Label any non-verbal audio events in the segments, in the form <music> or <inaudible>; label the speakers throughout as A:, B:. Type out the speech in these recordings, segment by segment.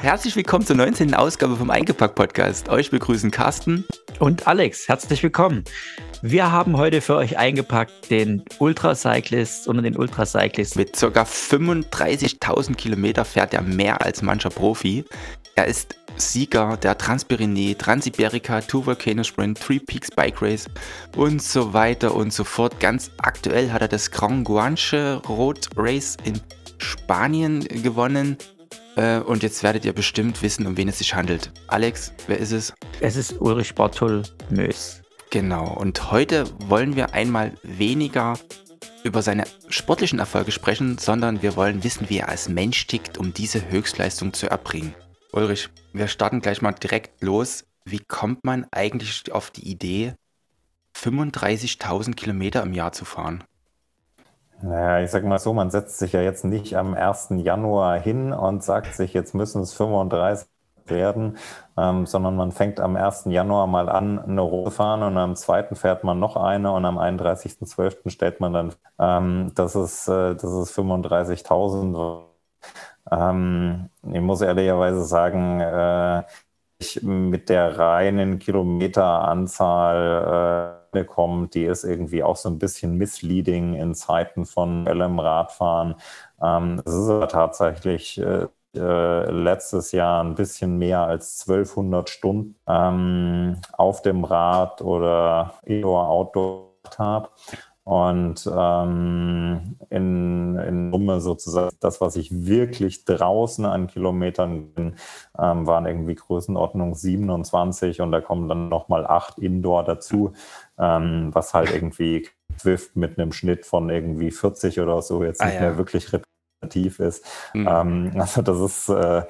A: Herzlich willkommen zur 19. Ausgabe vom Eingepackt-Podcast. Euch begrüßen Carsten
B: und Alex. Herzlich willkommen. Wir haben heute für euch eingepackt den Ultracyclist und den Ultracyclist.
A: Mit ca. 35.000 Kilometer fährt er mehr als mancher Profi. Er ist Sieger der Transpyrenee, Transiberica, Two Volcano Sprint, Three Peaks Bike Race und so weiter und so fort. Ganz aktuell hat er das Grand Guanche Road Race in Spanien gewonnen. Äh, und jetzt werdet ihr bestimmt wissen, um wen es sich handelt. Alex, wer ist es?
B: Es ist Ulrich Bartol Mös.
A: Genau, und heute wollen wir einmal weniger über seine sportlichen Erfolge sprechen, sondern wir wollen wissen, wie er als Mensch tickt, um diese Höchstleistung zu erbringen. Ulrich, wir starten gleich mal direkt los. Wie kommt man eigentlich auf die Idee, 35.000 Kilometer im Jahr zu fahren?
C: Naja, ich sag mal so, man setzt sich ja jetzt nicht am 1. Januar hin und sagt sich, jetzt müssen es 35 werden, ähm, sondern man fängt am 1. Januar mal an, eine Runde fahren und am 2. fährt man noch eine und am 31.12. stellt man dann, ähm, das ist, äh, das ist 35.000. Ähm, ich muss ehrlicherweise sagen, äh, mit der reinen Kilometeranzahl äh, kommt, die ist irgendwie auch so ein bisschen misleading in Zeiten von LM Radfahren. Ähm, es ist aber tatsächlich äh, äh, letztes Jahr ein bisschen mehr als 1200 Stunden ähm, auf dem Rad oder Indoor-Outdoor habe. Und ähm, in, in Summe sozusagen das, was ich wirklich draußen an Kilometern bin, ähm, waren irgendwie Größenordnung 27 und da kommen dann nochmal acht Indoor dazu, ähm, was halt irgendwie Swift mit einem Schnitt von irgendwie 40 oder so jetzt ah, nicht ja. mehr wirklich repräsentativ ist. Mhm. Also das ist äh,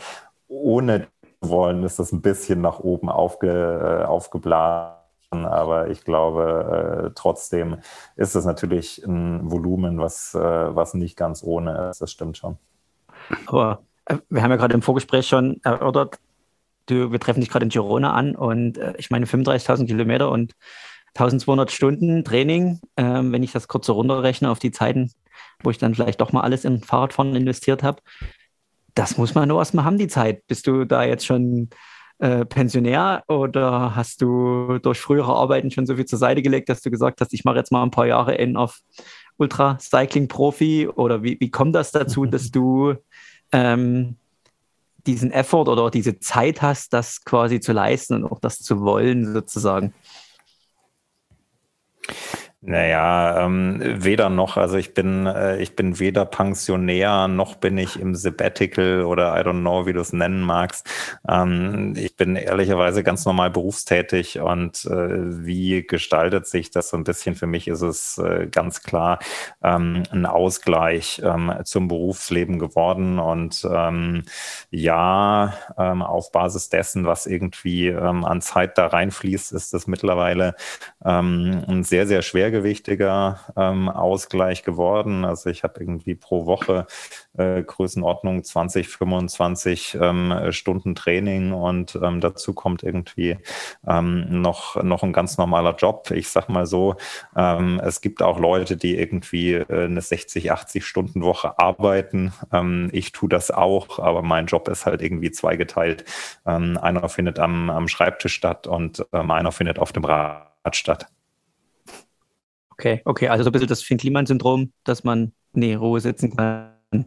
C: ohne wollen, ist das ein bisschen nach oben aufge, äh, aufgeblasen aber ich glaube, äh, trotzdem ist es natürlich ein Volumen, was, äh, was nicht ganz ohne ist. Das stimmt schon.
B: Aber äh, wir haben ja gerade im Vorgespräch schon erörtert, du, wir treffen dich gerade in Girona an und äh, ich meine 35.000 Kilometer und 1200 Stunden Training, ähm, wenn ich das kurz so runterrechne auf die Zeiten, wo ich dann vielleicht doch mal alles in Fahrradfahren investiert habe. Das muss man nur erstmal haben, die Zeit. Bist du da jetzt schon äh, Pensionär oder hast du durch frühere Arbeiten schon so viel zur Seite gelegt, dass du gesagt hast, ich mache jetzt mal ein paar Jahre in auf Ultra-Cycling-Profi oder wie, wie kommt das dazu, <laughs> dass du ähm, diesen Effort oder diese Zeit hast, das quasi zu leisten und auch das zu wollen sozusagen?
C: Naja, ähm, weder noch. Also ich bin, äh, ich bin weder Pensionär noch bin ich im Sabbatical oder I don't know, wie du es nennen magst. Ähm, ich bin ehrlicherweise ganz normal berufstätig und äh, wie gestaltet sich das so ein bisschen? Für mich ist es äh, ganz klar ähm, ein Ausgleich ähm, zum Berufsleben geworden und ähm, ja, ähm, auf Basis dessen, was irgendwie an Zeit da reinfließt, ist das mittlerweile ein sehr, sehr schwer schwergewichtiger ähm, Ausgleich geworden. Also ich habe irgendwie pro Woche äh, Größenordnung 20, 25 ähm, Stunden Training und ähm, dazu kommt irgendwie ähm, noch, noch ein ganz normaler Job. Ich sag mal so, ähm, es gibt auch Leute, die irgendwie äh, eine 60, 80 Stunden Woche arbeiten. Ähm, ich tue das auch, aber mein Job ist halt irgendwie zweigeteilt. Einer findet am, am Schreibtisch statt und einer findet auf dem Rad statt.
B: Okay, okay, also so ein bisschen das Finn-Kliman-Syndrom, dass man nee, Ruhe sitzen kann. <laughs>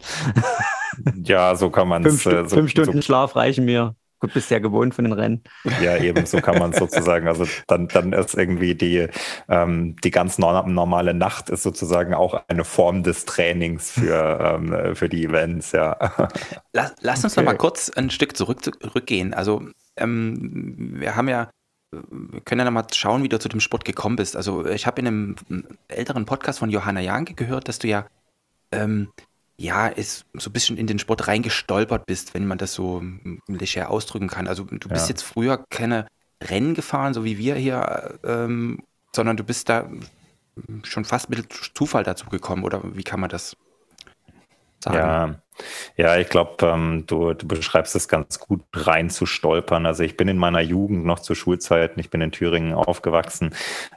C: ja, so kann man
B: es. Fünf, äh, so, fünf, Stunden so, Schlaf reichen mir. Du bist ja gewohnt von den Rennen. <laughs>
C: Ja, eben, so kann man es sozusagen. Also dann, dann ist irgendwie die, ähm, die ganz normale Nacht ist sozusagen auch eine Form des Trainings für, <laughs> ähm, für die Events, ja.
A: Lass, lass uns okay. noch mal kurz ein Stück zurück, zurückgehen. Also ähm, wir haben ja wir können ja noch mal schauen, wie du zu dem Sport gekommen bist. Also ich habe in einem älteren Podcast von Johanna Janke gehört, dass du ja, ähm, ja, ist so ein bisschen in den Sport reingestolpert bist, wenn man das so leger ausdrücken kann. Also du bist ja. jetzt früher keine Rennen gefahren, so wie wir hier, ähm, sondern du bist da schon fast mit Zufall dazu gekommen, oder wie kann man das
C: sagen? Ja, Ja, ich glaube, ähm, du, du beschreibst es ganz gut, rein zu stolpern. Also ich bin in meiner Jugend noch zu Schulzeiten, ich bin in Thüringen aufgewachsen,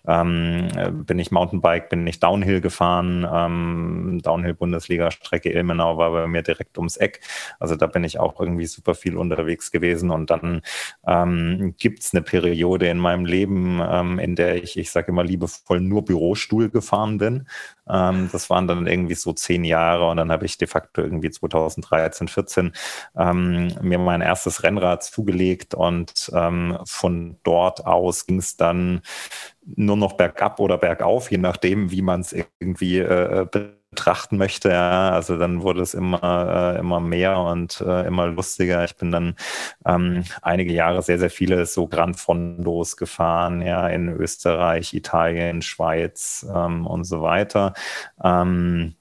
C: ähm, bin ich Mountainbike, bin ich Downhill gefahren, ähm, Downhill-Bundesliga-Strecke Ilmenau war bei mir direkt ums Eck. Also da bin ich auch irgendwie super viel unterwegs gewesen und dann ähm, gibt es eine Periode in meinem Leben, ähm, in der ich, ich sage immer liebevoll, nur Bürostuhl gefahren bin. Ähm, das waren dann irgendwie so zehn Jahre und dann habe ich de facto irgendwie 2013, 14 ähm, mir mein erstes Rennrad zugelegt und ähm, von dort aus ging es dann nur noch bergab oder bergauf, je nachdem, wie man es irgendwie äh, betrachten möchte. Ja. Also dann wurde es immer, äh, immer mehr und äh, immer lustiger. Ich bin dann ähm, einige Jahre sehr, sehr viele so Grand Fondos gefahren, ja, in Österreich, Italien, Schweiz ähm, und so weiter. Ähm,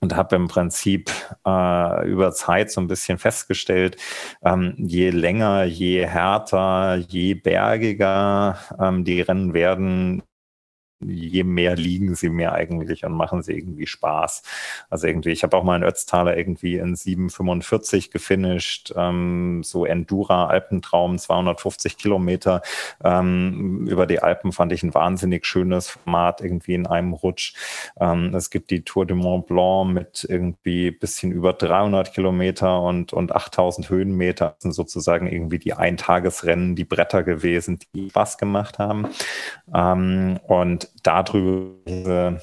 C: und habe im Prinzip äh, über Zeit so ein bisschen festgestellt, ähm, je länger, je härter, je bergiger ähm, die Rennen werden, je mehr liegen sie mir eigentlich und machen sie irgendwie Spaß. Also irgendwie, ich habe auch mal in Ötztaler irgendwie in 7,45 gefinisht, ähm, so Endura, Alpentraum, 250 Kilometer ähm, über die Alpen fand ich ein wahnsinnig schönes Format irgendwie in einem Rutsch. Ähm, es gibt die Tour de Mont Blanc mit irgendwie bisschen über 300 Kilometer und, und 8000 Höhenmeter das sind sozusagen irgendwie die Eintagesrennen, die Bretter gewesen, die Spaß gemacht haben. Ähm, und darüber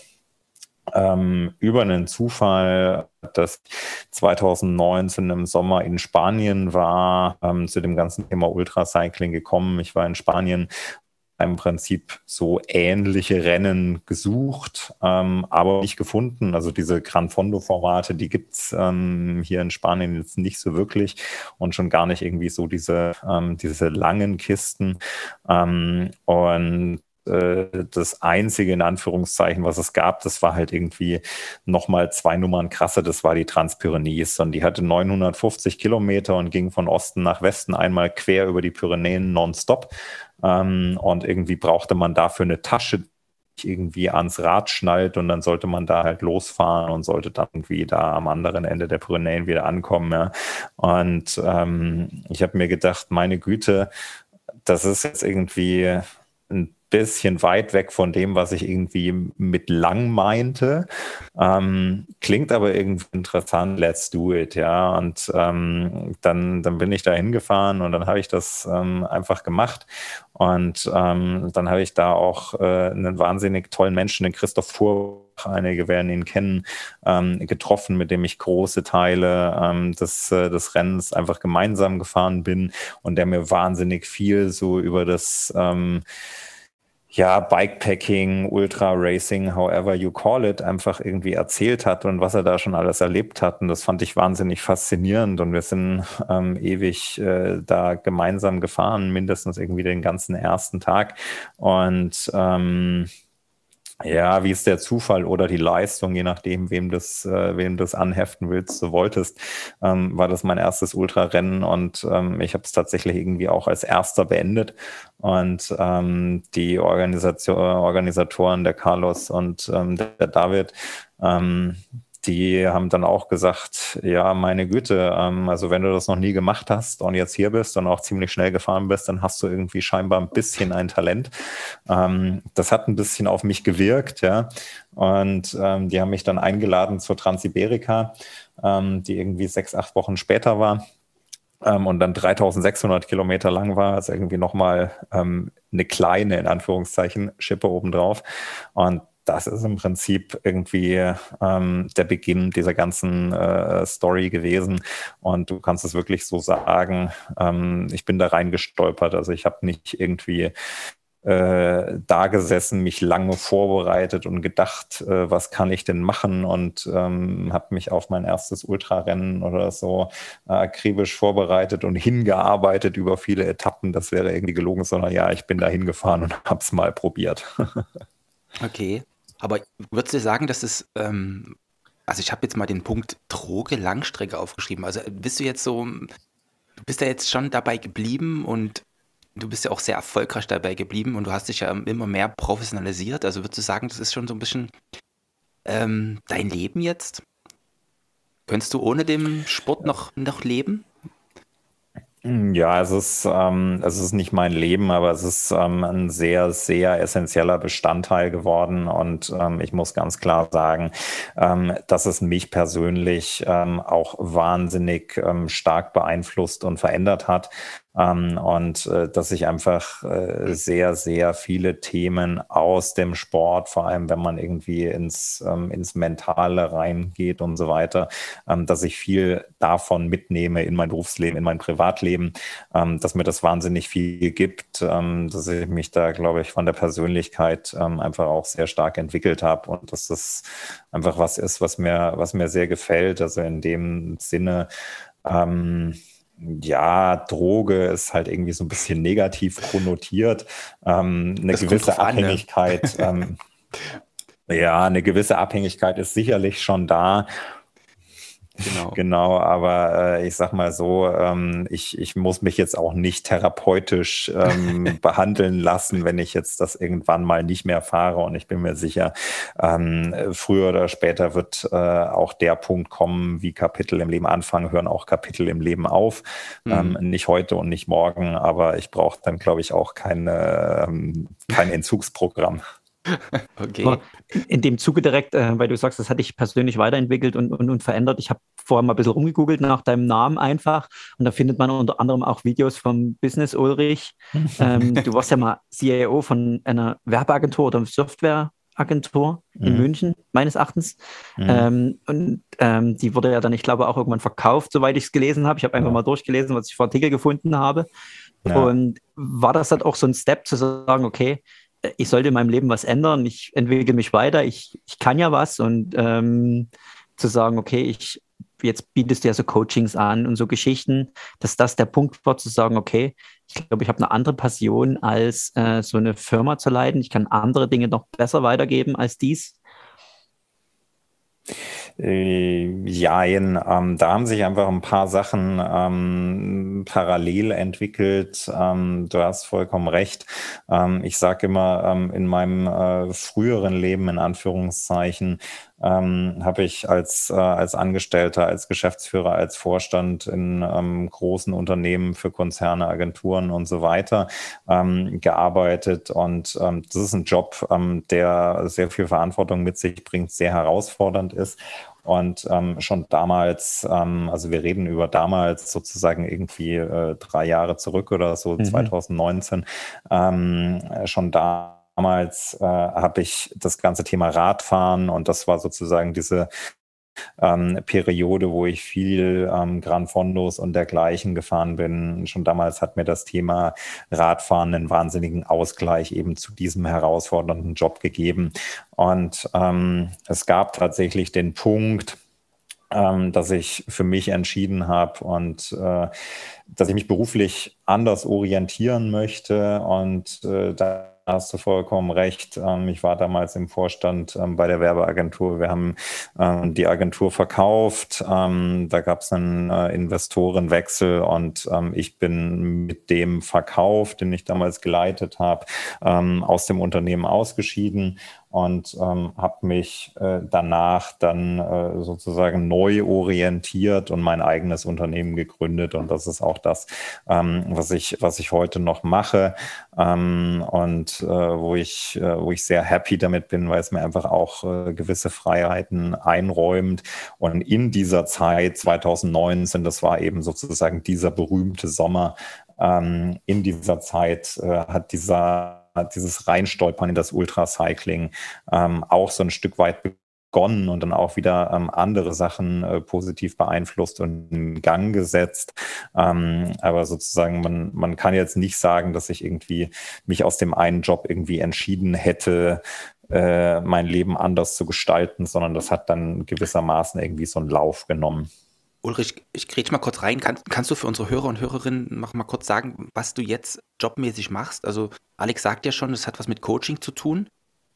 C: ähm, über einen Zufall, dass 2019 im Sommer in Spanien war, ähm, zu dem ganzen Thema Ultracycling gekommen. Ich war in Spanien im Prinzip so ähnliche Rennen gesucht, ähm, aber nicht gefunden. Also diese Gran Fondo-Formate, die gibt's ähm, hier in Spanien jetzt nicht so wirklich und schon gar nicht irgendwie so diese, ähm, diese langen Kisten. Ähm, und äh, das einzige in Anführungszeichen, was es gab, das war halt irgendwie nochmal zwei Nummern krasser, das war die Transpyrenees und die hatte 950 Kilometer und ging von Osten nach Westen einmal quer über die Pyrenäen nonstop ähm, und irgendwie brauchte man dafür eine Tasche, die irgendwie ans Rad schnallt und dann sollte man da halt losfahren und sollte dann irgendwie da am anderen Ende der Pyrenäen wieder ankommen. Ja. Und ähm, ich habe mir gedacht, meine Güte, das ist jetzt irgendwie ein bisschen weit weg von dem, was ich irgendwie mit lang meinte. Ähm, klingt aber irgendwie interessant, let's do it, ja. Und ähm, dann, dann bin ich da hingefahren und dann habe ich das ähm, einfach gemacht. Und ähm, dann habe ich da auch äh, einen wahnsinnig tollen Menschen, den Christoph Fuhr, einige werden ihn kennen, ähm, getroffen, mit dem ich große Teile ähm, des, äh, des Rennens einfach gemeinsam gefahren bin und der mir wahnsinnig viel so über das ähm, ja, Bikepacking, Ultra Racing, however you call it, einfach irgendwie erzählt hat und was er da schon alles erlebt hat. Und das fand ich wahnsinnig faszinierend. Und wir sind ähm, ewig äh, da gemeinsam gefahren, mindestens irgendwie den ganzen ersten Tag. Und ähm, ja, wie ist der Zufall oder die Leistung, je nachdem, wem das, äh, wem das anheften willst, du wolltest, ähm, war das mein erstes Ultrarennen und ähm, ich habe es tatsächlich irgendwie auch als erster beendet. Und ähm, die Organisation, Organisatoren, der Carlos und ähm, der David, ähm, die haben dann auch gesagt, ja, meine Güte, ähm, also wenn du das noch nie gemacht hast und jetzt hier bist und auch ziemlich schnell gefahren bist, dann hast du irgendwie scheinbar ein bisschen ein Talent. Ähm, das hat ein bisschen auf mich gewirkt, ja. Und ähm, die haben mich dann eingeladen zur Transiberica, ähm, die irgendwie sechs, acht Wochen später war. Ähm, und dann 3600 Kilometer lang war, also irgendwie nochmal ähm, eine kleine, in Anführungszeichen, Schippe obendrauf. Und das ist im Prinzip irgendwie ähm, der Beginn dieser ganzen äh, Story gewesen. Und du kannst es wirklich so sagen, ähm, ich bin da reingestolpert. Also ich habe nicht irgendwie äh, da gesessen, mich lange vorbereitet und gedacht, äh, was kann ich denn machen und ähm, habe mich auf mein erstes Ultrarennen oder so äh, akribisch vorbereitet und hingearbeitet über viele Etappen. Das wäre irgendwie gelogen, sondern ja, ich bin da hingefahren und <laughs> habe es mal probiert. <laughs>
A: okay. Aber würdest du sagen, dass es, ähm, also ich habe jetzt mal den Punkt Droge Langstrecke aufgeschrieben. Also bist du jetzt so, du bist ja jetzt schon dabei geblieben und du bist ja auch sehr erfolgreich dabei geblieben und du hast dich ja immer mehr professionalisiert. Also würdest du sagen, das ist schon so ein bisschen ähm, dein Leben jetzt? Könntest du ohne dem Sport noch, noch leben?
C: Ja, es ist, ähm, es ist nicht mein Leben, aber es ist ähm, ein sehr, sehr essentieller Bestandteil geworden. Und ähm, ich muss ganz klar sagen, ähm, dass es mich persönlich ähm, auch wahnsinnig ähm, stark beeinflusst und verändert hat. Ähm, und äh, dass sich einfach äh, sehr, sehr viele Themen aus dem Sport, vor allem wenn man irgendwie ins, ähm, ins Mentale reingeht und so weiter, ähm, dass ich viel davon mitnehme in mein Berufsleben, in mein Privatleben, ähm, dass mir das wahnsinnig viel gibt, ähm, dass ich mich da, glaube ich, von der Persönlichkeit ähm, einfach auch sehr stark entwickelt habe und dass das einfach was ist, was mir, was mir sehr gefällt. Also in dem Sinne, ähm, ja, Droge ist halt irgendwie so ein bisschen negativ konnotiert. Ähm, eine das gewisse an? Abhängigkeit, ne? ähm, <laughs> ja, eine gewisse Abhängigkeit ist sicherlich schon da. Genau. genau, aber äh, ich sag mal so, ähm, ich, ich muss mich jetzt auch nicht therapeutisch ähm, <laughs> behandeln lassen, wenn ich jetzt das irgendwann mal nicht mehr fahre. Und ich bin mir sicher, ähm, früher oder später wird äh, auch der Punkt kommen, wie Kapitel im Leben anfangen, hören auch Kapitel im Leben auf. Mhm. Ähm, nicht heute und nicht morgen, aber ich brauche dann, glaube ich, auch keine, ähm, kein Entzugsprogramm. <laughs>
B: Okay. in dem Zuge direkt, äh, weil du sagst, das hat dich persönlich weiterentwickelt und, und, und verändert. Ich habe vorher mal ein bisschen rumgegoogelt nach deinem Namen einfach und da findet man unter anderem auch Videos vom Business Ulrich. <laughs> ähm, du warst ja mal CIO von einer Werbeagentur oder Softwareagentur in mhm. München, meines Erachtens. Mhm. Ähm, und ähm, die wurde ja dann, ich glaube, auch irgendwann verkauft, soweit ich es gelesen habe. Ich habe einfach ja. mal durchgelesen, was ich vor Artikel gefunden habe. Ja. Und war das dann auch so ein Step zu sagen, okay, ich sollte in meinem Leben was ändern, ich entwickle mich weiter, ich, ich kann ja was und ähm, zu sagen, okay, ich jetzt bietest du ja so Coachings an und so Geschichten, dass das der Punkt war, zu sagen, okay, ich glaube, ich habe eine andere Passion, als äh, so eine Firma zu leiten. Ich kann andere Dinge noch besser weitergeben als dies.
C: Äh, jein, ähm, da haben sich einfach ein paar Sachen ähm, parallel entwickelt. Ähm, du hast vollkommen recht. Ähm, ich sage immer, ähm, in meinem äh, früheren Leben, in Anführungszeichen, ähm, habe ich als, äh, als Angestellter, als Geschäftsführer, als Vorstand in ähm, großen Unternehmen für Konzerne, Agenturen und so weiter ähm, gearbeitet. Und ähm, das ist ein Job, ähm, der sehr viel Verantwortung mit sich bringt, sehr herausfordernd ist. Und ähm, schon damals, ähm, also wir reden über damals sozusagen irgendwie äh, drei Jahre zurück oder so, mhm. 2019, ähm, schon da damals äh, habe ich das ganze Thema Radfahren und das war sozusagen diese ähm, Periode, wo ich viel ähm, Gran Fondos und dergleichen gefahren bin. Schon damals hat mir das Thema Radfahren einen wahnsinnigen Ausgleich eben zu diesem herausfordernden Job gegeben. Und ähm, es gab tatsächlich den Punkt, ähm, dass ich für mich entschieden habe und äh, dass ich mich beruflich anders orientieren möchte und äh, da hast du vollkommen recht. Ähm, ich war damals im Vorstand ähm, bei der Werbeagentur. Wir haben ähm, die Agentur verkauft. Da gab es einen äh, Investorenwechsel und ich bin mit dem Verkauf, den ich damals geleitet habe, aus dem Unternehmen ausgeschieden und ähm, habe mich äh, danach dann äh, sozusagen neu orientiert und mein eigenes Unternehmen gegründet. Und das ist auch das, ähm, was ich was ich heute noch mache. Ähm, und äh, wo ich äh, wo ich sehr happy damit bin, weil es mir einfach auch äh, gewisse Freiheiten einräumt. Und in dieser Zeit 2019, das war eben sozusagen dieser berühmte Sommer, ähm, in dieser Zeit äh, hat dieser dieses Reinstolpern in das Ultracycling ähm, auch so ein Stück weit begonnen und dann auch wieder ähm, andere Sachen äh, positiv beeinflusst und in Gang gesetzt. Ähm, aber sozusagen, man, man kann jetzt nicht sagen, dass ich irgendwie mich aus dem einen Job irgendwie entschieden hätte, äh, mein Leben anders zu gestalten, sondern das hat dann gewissermaßen irgendwie so einen Lauf genommen.
A: Ulrich, ich kriege mal kurz rein. Kann, kannst du für unsere Hörer und Hörerinnen noch mal kurz sagen, was du jetzt jobmäßig machst? Also Alex sagt ja schon, es hat was mit Coaching zu tun.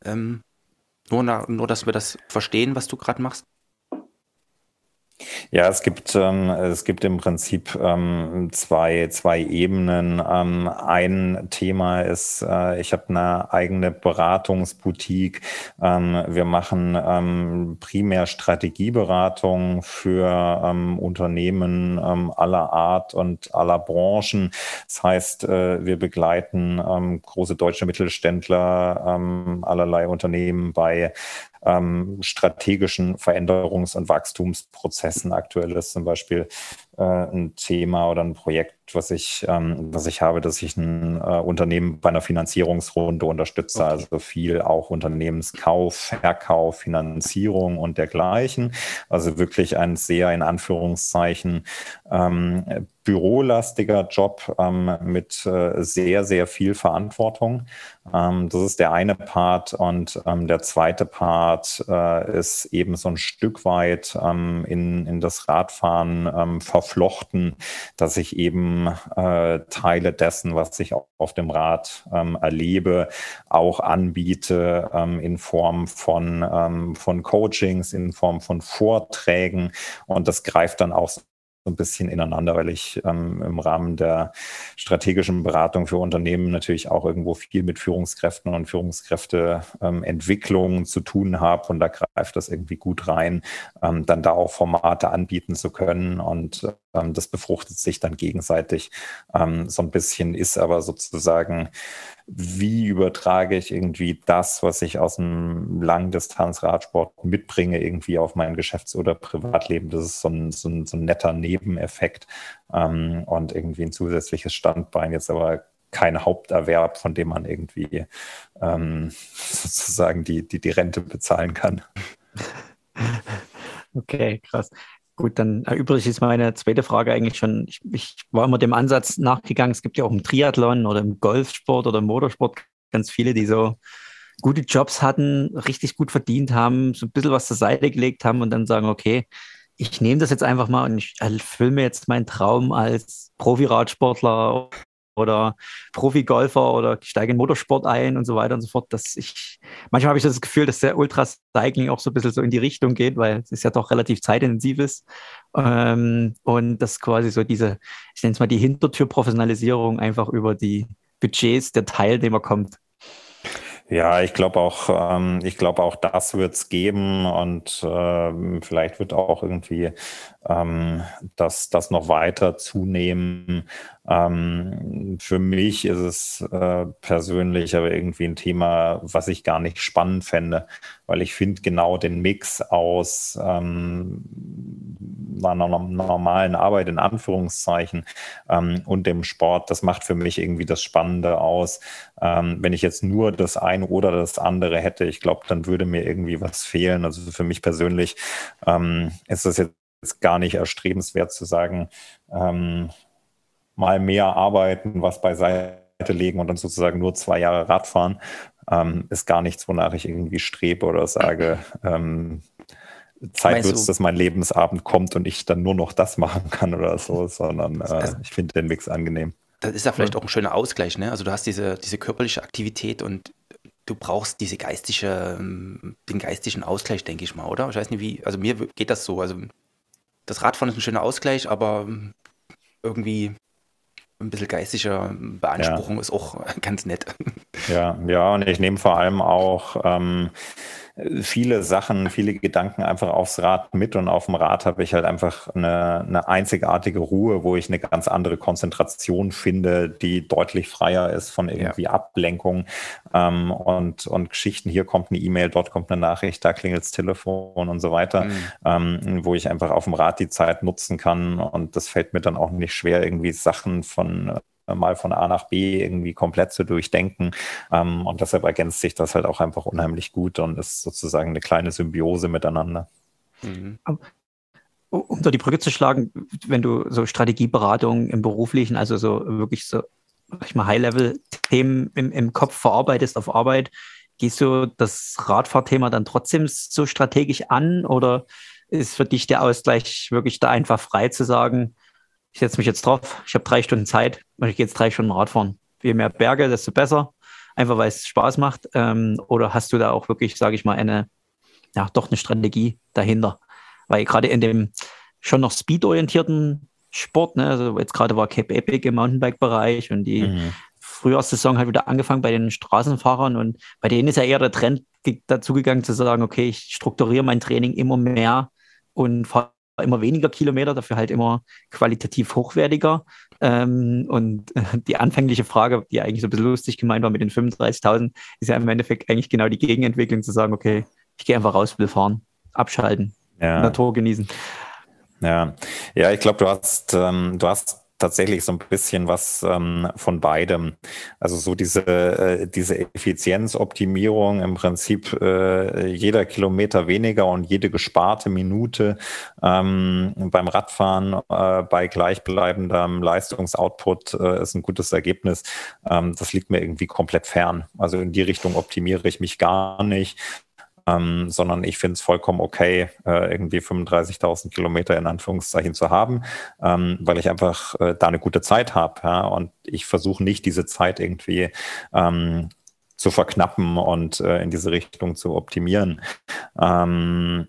A: Ähm, nur, na, nur, dass wir das verstehen, was du gerade machst.
C: Ja, es gibt, ähm, es gibt im Prinzip ähm, zwei, zwei Ebenen. Ähm, ein Thema ist, äh, ich habe eine eigene Beratungsboutique. Ähm, wir machen ähm, primär Strategieberatung für ähm, Unternehmen aller Art und aller Branchen. Das heißt, äh, wir begleiten große deutsche Mittelständler, allerlei Unternehmen bei ähm, strategischen Veränderungs- und Wachstumsprozessen. Aktuell ist zum Beispiel äh, ein Thema oder ein Projekt, was ich, ähm, was ich habe, dass ich ein äh, Unternehmen bei einer Finanzierungsrunde unterstütze, okay. also viel auch Unternehmenskauf, Verkauf, Finanzierung und dergleichen. Also wirklich ein sehr in Anführungszeichen ähm, bürolastiger Job ähm, mit äh, sehr, sehr viel Verantwortung. Ähm, das ist der eine Part. Und ähm, der zweite Part äh, ist eben so ein Stück weit ähm, in, in das Radfahren ähm, verflochten, dass ich eben äh, Teile dessen, was ich auf dem Rad ähm, erlebe, auch anbiete in Form von, von Coachings, in Form von Vorträgen. Und das greift dann auch so ein bisschen ineinander, weil ich ähm, im Rahmen der strategischen Beratung für Unternehmen natürlich auch irgendwo viel mit Führungskräften und Führungskräfteentwicklung ähm, zu tun habe und da greift das irgendwie gut rein, ähm, dann da auch Formate anbieten zu können. Und ähm, das befruchtet sich dann gegenseitig ähm, so ein bisschen, ist aber sozusagen wie übertrage ich irgendwie das, was ich aus dem Langdistanz-Radsport mitbringe, irgendwie auf mein Geschäfts- oder Privatleben. Das ist so ein, so ein, so ein netter Nebeneffekt ähm, und irgendwie ein zusätzliches Standbein. Jetzt aber kein Haupterwerb, von dem man irgendwie ähm, <laughs> sozusagen die, die, die Rente bezahlen kann. <laughs>
B: Okay, krass. Gut, dann erübrigt ist meine zweite Frage eigentlich schon. Ich, ich, war immer dem Ansatz nachgegangen, es gibt ja auch im Triathlon oder im Golfsport oder im Motorsport ganz viele, die so gute Jobs hatten, richtig gut verdient haben, so ein bisschen was zur Seite gelegt haben und dann sagen, okay, ich nehme das jetzt einfach mal und ich erfülle mir jetzt meinen Traum als Profi-Radsportler oder Profi-Golfer oder steige in Motorsport ein und so weiter und so fort. Dass ich, manchmal habe ich das Gefühl, dass der Ultracycling auch so ein bisschen so in die Richtung geht, weil es ja doch relativ zeitintensiv ist. Ähm, und dass quasi so diese, ich nenne es mal die Hintertür-Professionalisierung einfach über die Budgets der Teilnehmer kommt.
C: Ja, ich glaube auch, ähm, ich glaube auch, das wird es geben und äh, vielleicht wird auch irgendwie ähm, das, das noch weiter zunehmen. Ähm, für mich ist es äh, persönlich aber irgendwie ein Thema, was ich gar nicht spannend fände, weil ich finde genau den Mix aus ähm, einer normalen Arbeit in Anführungszeichen ähm, und dem Sport, das macht für mich irgendwie das Spannende aus. Ähm, wenn ich jetzt nur das eine oder das andere hätte, ich glaube, dann würde mir irgendwie was fehlen. Also für mich persönlich ähm, ist das jetzt gar nicht erstrebenswert zu sagen, ähm, mal mehr arbeiten, was beiseite legen und dann sozusagen nur zwei Jahre Radfahren, ähm, ist gar nichts, wonach ich irgendwie strebe oder sage, ähm, Zeit wird es, dass mein Lebensabend kommt und ich dann nur noch das machen kann oder so, sondern äh, ich finde den Mix angenehm.
A: Das ist ja vielleicht auch ein schöner Ausgleich, ne? Also du hast diese, diese körperliche Aktivität und du brauchst diese geistige, ähm, den geistigen Ausgleich, denke ich mal, oder? Ich weiß nicht wie, also mir geht das so. Also das Radfahren ist ein schöner Ausgleich, aber irgendwie ein bisschen geistige Beanspruchung ja. ist auch <laughs> ganz nett.
C: Ja, ja, und ich nehme vor allem auch ähm, viele Sachen, viele Gedanken einfach aufs Rad mit und auf dem Rad habe ich halt einfach eine, eine einzigartige Ruhe, wo ich eine ganz andere Konzentration finde, die deutlich freier ist von irgendwie ja. Ablenkung ähm, und, und Geschichten. Hier kommt eine E-Mail, dort kommt eine Nachricht, da klingelt das Telefon und so weiter, mhm. ähm, wo ich einfach auf dem Rad die Zeit nutzen kann und das fällt mir dann auch nicht schwer, irgendwie Sachen von mal von A nach B irgendwie komplett zu durchdenken. Ähm, und deshalb ergänzt sich das halt auch einfach unheimlich gut und ist sozusagen eine kleine Symbiose miteinander.
B: Mhm. Um da die Brücke zu schlagen, wenn du so Strategieberatung im Beruflichen, also so wirklich so ich mal High-Level-Themen im, im Kopf verarbeitest auf Arbeit, gehst du das Radfahrthema dann trotzdem so strategisch an oder ist für dich der Ausgleich wirklich da einfach frei zu sagen, ich setze mich jetzt drauf, ich habe drei Stunden Zeit und ich gehe jetzt drei Stunden Radfahren. Je mehr Berge, desto besser, einfach weil es Spaß macht. Ähm, oder hast du da auch wirklich, sage ich mal, eine, ja, doch eine Strategie dahinter? Weil gerade in dem schon noch speedorientierten Sport. Ne? Also jetzt gerade war Cape Epic im Mountainbike-Bereich und die mhm. Frühjahrssaison hat wieder angefangen bei den Straßenfahrern und bei denen ist ja eher der Trend dazu gegangen zu sagen, okay, ich strukturiere mein Training immer mehr und fahre immer weniger Kilometer, dafür halt immer qualitativ hochwertiger. Ähm, und äh, die anfängliche Frage, die eigentlich so ein bisschen lustig gemeint war mit den 35.000, ist ja im Endeffekt eigentlich genau die Gegenentwicklung zu sagen, okay, ich gehe einfach raus, will fahren, abschalten, ja. Natur genießen.
C: Ja, ja, ich glaube, du hast, ähm, du hast tatsächlich so ein bisschen was ähm, von beidem. Also so diese, äh, diese Effizienzoptimierung im Prinzip äh, jeder Kilometer weniger und jede gesparte Minute ähm, beim Radfahren äh, bei gleichbleibendem Leistungsoutput äh, ist ein gutes Ergebnis. Ähm, das liegt mir irgendwie komplett fern. Also in die Richtung optimiere ich mich gar nicht ähm, sondern ich finde es vollkommen okay, äh, irgendwie 35.000 Kilometer in Anführungszeichen zu haben, ähm, weil ich einfach äh, da eine gute Zeit habe. Ja? Und ich versuche nicht diese Zeit irgendwie ähm, zu verknappen und äh, in diese Richtung zu optimieren. Ähm,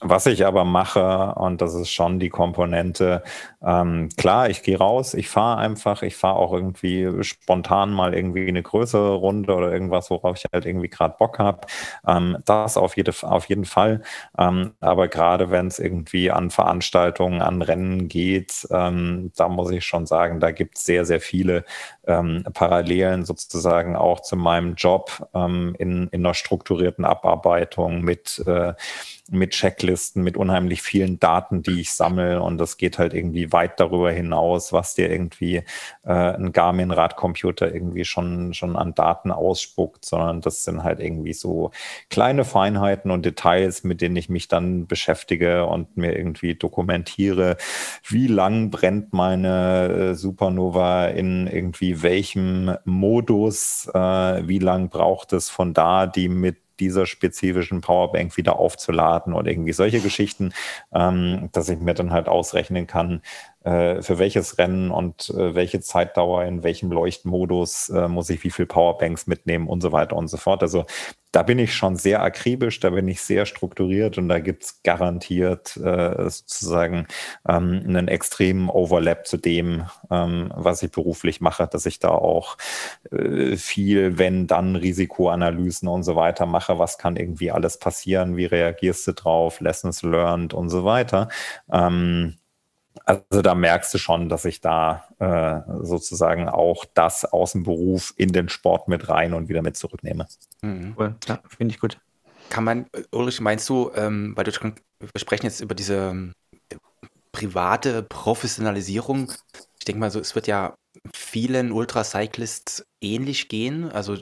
C: was ich aber mache, und das ist schon die Komponente, ähm, klar, ich gehe raus, ich fahre einfach, ich fahre auch irgendwie spontan mal irgendwie eine größere Runde oder irgendwas, worauf ich halt irgendwie gerade Bock habe. Ähm, das auf, jede, auf jeden Fall. Ähm, aber gerade wenn es irgendwie an Veranstaltungen, an Rennen geht, ähm, da muss ich schon sagen, da gibt es sehr, sehr viele ähm, Parallelen sozusagen auch zu meinem Job ähm, in, in einer strukturierten Abarbeitung mit äh, mit Checklisten, mit unheimlich vielen Daten, die ich sammle. Und das geht halt irgendwie weit darüber hinaus, was dir irgendwie äh, ein Garmin-Radcomputer irgendwie schon, schon an Daten ausspuckt, sondern das sind halt irgendwie so kleine Feinheiten und Details, mit denen ich mich dann beschäftige und mir irgendwie dokumentiere, wie lang brennt meine äh, Supernova in irgendwie welchem Modus, äh, wie lang braucht es von da, die mit dieser spezifischen Powerbank wieder aufzuladen oder irgendwie solche Geschichten, ähm, dass ich mir dann halt ausrechnen kann, für welches Rennen und äh, welche Zeitdauer in welchem Leuchtmodus äh, muss ich wie viel Powerbanks mitnehmen und so weiter und so fort. Also da bin ich schon sehr akribisch, da bin ich sehr strukturiert und da gibt es garantiert äh, sozusagen ähm, einen extremen Overlap zu dem, ähm, was ich beruflich mache, dass ich da auch äh, viel, wenn dann Risikoanalysen und so weiter mache, was kann irgendwie alles passieren, wie reagierst du drauf, Lessons learned und so weiter. Ähm, also da merkst du schon, dass ich da äh, sozusagen auch das aus dem Beruf in den Sport mit rein und wieder mit zurücknehme.
B: Mhm. Cool. Ja, finde ich gut.
A: Kann man, Ulrich, meinst du, ähm, weil du schon, wir sprechen jetzt über diese ähm, private Professionalisierung. Ich denke mal so, es wird ja vielen Ultracyclists ähnlich gehen. Also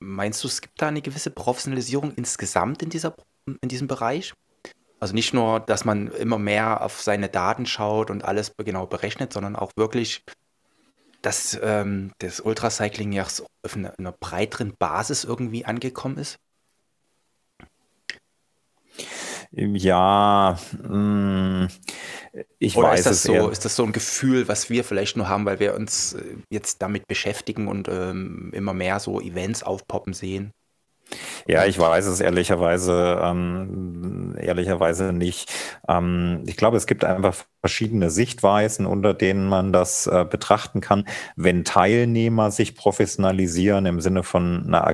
A: meinst du, es gibt da eine gewisse Professionalisierung insgesamt in, dieser, in diesem Bereich? Also nicht nur, dass man immer mehr auf seine Daten schaut und alles genau berechnet, sondern auch wirklich, dass ähm, das Ultracycling ja auf einer, einer breiteren Basis irgendwie angekommen ist?
C: Ja, mh, mm, ich Oder weiß
A: ist das
C: es
A: so, eher. ist das so ein Gefühl, was wir vielleicht nur haben, weil wir uns äh, jetzt damit beschäftigen und ähm, immer mehr so Events aufpoppen sehen?
C: Ja, ich weiß es ehrlicherweise, ähm, ehrlicherweise nicht. Ähm, ich glaube, es gibt einfach verschiedene Sichtweisen, unter denen man das äh, betrachten kann. Wenn Teilnehmer sich professionalisieren im Sinne von einer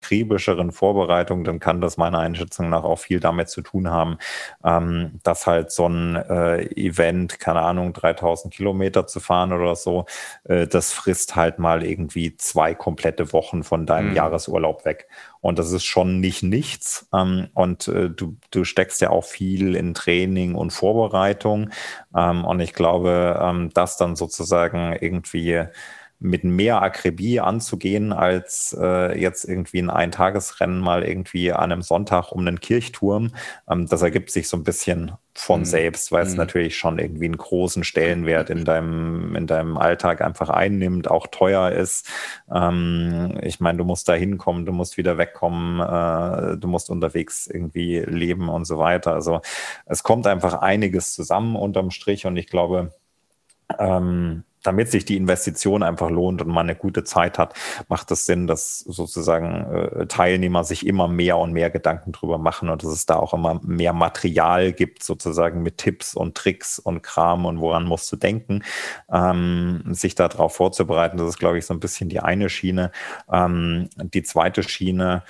C: akribischeren Vorbereitung, dann kann das meiner Einschätzung nach auch viel damit zu tun haben, ähm, dass halt so ein äh, Event, keine Ahnung, 3000 Kilometer zu fahren oder so, äh, das frisst halt mal irgendwie zwei komplette Wochen von deinem mhm. Jahresurlaub weg. Und das ist schon nicht nichts. Ähm, und äh, du, du steckst ja auch viel in Training und Vorbereitung. Ähm, und ich glaube, ähm, dass dann sozusagen irgendwie mit mehr Akribie anzugehen, als äh, jetzt irgendwie ein Eintagesrennen mal irgendwie an einem Sonntag um einen Kirchturm. Ähm, das ergibt sich so ein bisschen von mhm. selbst, weil es mhm. natürlich schon irgendwie einen großen Stellenwert in deinem, in deinem Alltag einfach einnimmt, auch teuer ist. Ähm, ich meine, du musst da hinkommen, du musst wieder wegkommen, äh, du musst unterwegs irgendwie leben und so weiter. Also es kommt einfach einiges zusammen unterm Strich und ich glaube, ähm, damit sich die Investition einfach lohnt und man eine gute Zeit hat, macht es Sinn, dass sozusagen äh, Teilnehmer sich immer mehr und mehr Gedanken drüber machen und dass es da auch immer mehr Material gibt, sozusagen mit Tipps und Tricks und Kram und woran musst du denken, ähm, sich darauf vorzubereiten. Das ist, glaube ich, so ein bisschen die eine Schiene. Ähm, die zweite Schiene,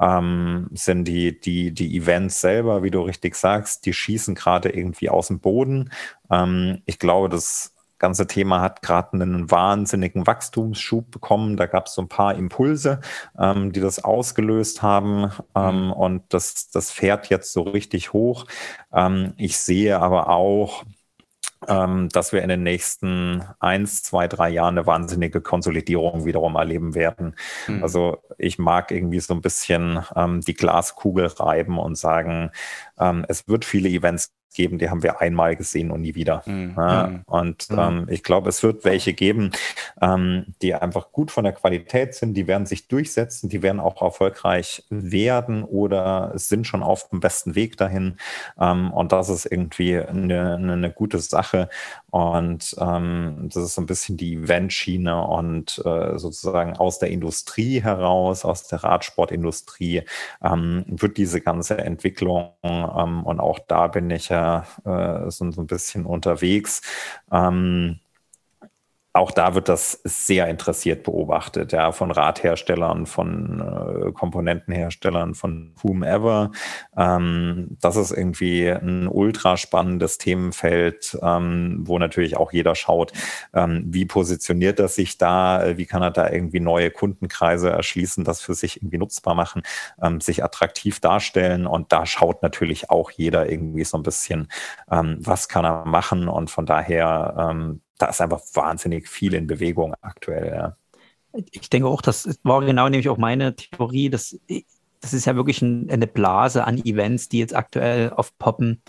C: ähm, sind die, die, die Events selber, wie du richtig sagst, die schießen gerade irgendwie aus dem Boden. Ähm, ich glaube, das ganze Thema hat gerade einen wahnsinnigen Wachstumsschub bekommen. Da gab es so ein paar Impulse, ähm, die das ausgelöst haben. Ähm, mhm. Und das, das fährt jetzt so richtig hoch. Ähm, ich sehe aber auch, ähm, dass wir in den nächsten eins, zwei, drei Jahren eine wahnsinnige Konsolidierung wiederum erleben werden. Mhm. Also ich mag irgendwie so ein bisschen ähm, die Glaskugel reiben und sagen, ähm, es wird viele Events geben, die haben wir einmal gesehen und nie wieder. Mhm. Ja, mhm. und mhm. ähm, ich glaube, es wird welche geben, ähm, die einfach gut von der Qualität sind, die werden sich durchsetzen, die werden auch erfolgreich werden oder sind schon auf dem besten Weg dahin. Ähm, und das ist irgendwie eine, eine gute Sache. Und ähm, das ist so ein bisschen die Eventschiene und äh, sozusagen aus der Industrie heraus, aus der Radsportindustrie, ähm, wird diese ganze Entwicklung ähm, und auch da bin ich ja äh, so, so ein bisschen unterwegs. Ähm, auch da wird das sehr interessiert beobachtet, ja, von Radherstellern, von äh, Komponentenherstellern, von whomever. Ähm, das ist irgendwie ein ultra spannendes Themenfeld, ähm, wo natürlich auch jeder schaut, ähm, wie positioniert er sich da, wie kann er da irgendwie neue Kundenkreise erschließen, das für sich irgendwie nutzbar machen, ähm, sich attraktiv darstellen. Und da schaut natürlich auch jeder irgendwie so ein bisschen, ähm, was kann er machen. Und von daher ähm, da ist einfach wahnsinnig viel in Bewegung aktuell. Ja.
B: Ich denke auch, das war genau nämlich auch meine Theorie, dass das ist ja wirklich ein, eine Blase an Events, die jetzt aktuell aufpoppen.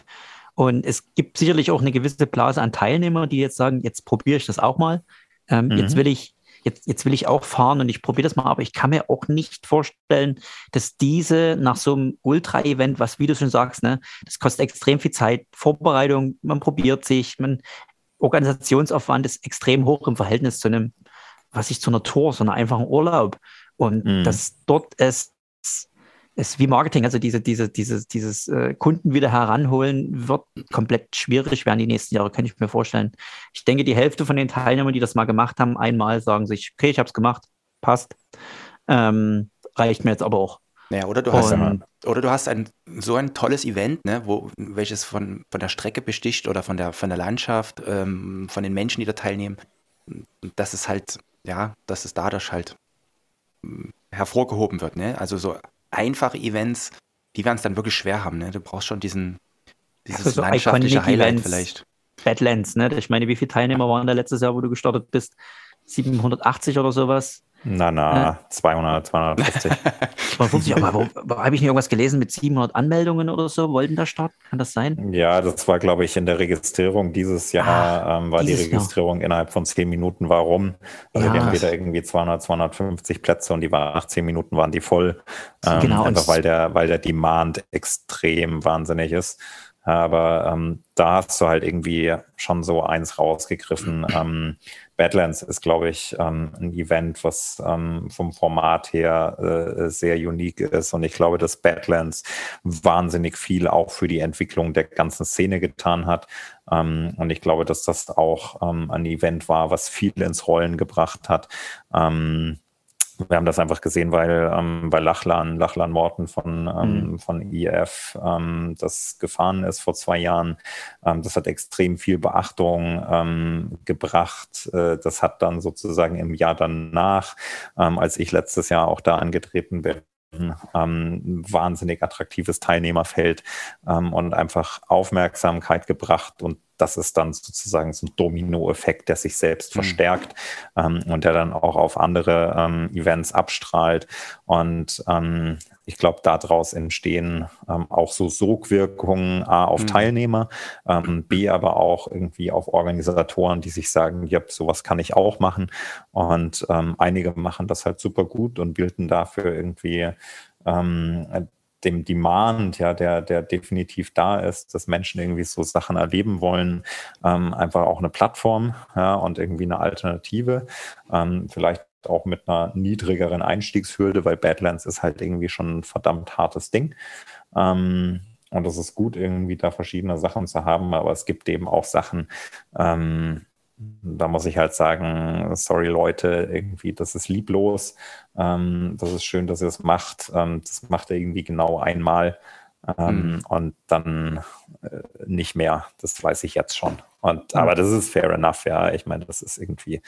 B: Und es gibt sicherlich auch eine gewisse Blase an Teilnehmern, die jetzt sagen, jetzt probiere ich das auch mal. Ähm, mhm. Jetzt will ich, jetzt, jetzt will ich auch fahren und ich probiere das mal, aber ich kann mir auch nicht vorstellen, dass diese nach so einem Ultra-Event, was wie du schon sagst, ne, das kostet extrem viel Zeit, Vorbereitung, man probiert sich, man Organisationsaufwand ist extrem hoch im Verhältnis zu einem, was ich zu einer Tour, so einer einfachen Urlaub. Und mhm. dass dort es, es wie Marketing, also diese, diese, diese, dieses äh, Kunden wieder heranholen, wird komplett schwierig werden die nächsten Jahre, kann ich mir vorstellen. Ich denke, die Hälfte von den Teilnehmern, die das mal gemacht haben, einmal sagen sich, okay, ich habe es gemacht, passt. Ähm, reicht mir jetzt aber auch.
A: Ja, oder du hast, ein, oder du hast ein, so ein tolles Event, ne, wo, welches von, von der Strecke besticht oder von der, von der Landschaft, ähm, von den Menschen, die da teilnehmen. Das ist halt, ja, dass es dadurch halt hm, hervorgehoben wird. Ne? Also so einfache Events, die werden es dann wirklich schwer haben. Ne? Du brauchst schon diesen, dieses also so landschaftliche Highlight Events, vielleicht.
B: Badlands, ne? Ich meine, wie viele Teilnehmer waren da letztes Jahr, wo du gestartet bist? 780 oder sowas?
C: Na, na, äh? 200, 250.
B: 250, aber wo, habe ich nicht irgendwas gelesen mit 700 Anmeldungen oder so? Wollten da starten? Kann das sein?
C: Ja, das war, glaube ich, in der Registrierung dieses Jahr, ah, ähm, war die Registrierung Jahr. innerhalb von 10 Minuten. Warum? Also ja. wir haben wieder irgendwie 200, 250 Plätze und die waren nach 10 Minuten waren die voll. Ähm, genau. Einfach weil der, weil der Demand extrem wahnsinnig ist. Aber ähm, da hast du halt irgendwie schon so eins rausgegriffen. <clears throat> Ähm, Badlands ist, glaube ich, ähm, ein Event, was ähm, vom Format her äh, sehr unique ist. Und ich glaube, dass Badlands wahnsinnig viel auch für die Entwicklung der ganzen Szene getan hat. Ähm, und ich glaube, dass das auch ähm, ein Event war, was viel ins Rollen gebracht hat. Ähm, wir haben das einfach gesehen, weil ähm, bei Lachlan, Lachlan Morton von, ähm, mhm. von IF ähm, das gefahren ist vor zwei Jahren. Ähm, das hat extrem viel Beachtung ähm, gebracht. Äh, das hat dann sozusagen im Jahr danach, ähm, als ich letztes Jahr auch da angetreten bin, ähm, wahnsinnig attraktives Teilnehmerfeld ähm, und einfach Aufmerksamkeit gebracht und das ist dann sozusagen so ein Dominoeffekt, der sich selbst mhm. verstärkt ähm, und der dann auch auf andere ähm, Events abstrahlt. Und ähm, ich glaube, daraus entstehen ähm, auch so Sogwirkungen A auf mhm. Teilnehmer, ähm, B aber auch irgendwie auf Organisatoren, die sich sagen, ja, sowas kann ich auch machen. Und ähm, einige machen das halt super gut und bilden dafür irgendwie dem Demand, ja, der, der definitiv da ist, dass Menschen irgendwie so Sachen erleben wollen, ähm, einfach auch eine Plattform ja, und irgendwie eine Alternative. Ähm, vielleicht auch mit einer niedrigeren Einstiegshürde, weil Badlands ist halt irgendwie schon ein verdammt hartes Ding. Ähm, und es ist gut, irgendwie da verschiedene Sachen zu haben, aber es gibt eben auch Sachen, ähm, da muss ich halt sagen, sorry Leute, irgendwie, das ist lieblos. Ähm, das ist schön, dass ihr es macht. Ähm, das macht ihr irgendwie genau einmal ähm, mhm. und dann äh, nicht mehr. Das weiß ich jetzt schon. Und, mhm. Aber das ist fair enough, ja. Ich meine, das ist irgendwie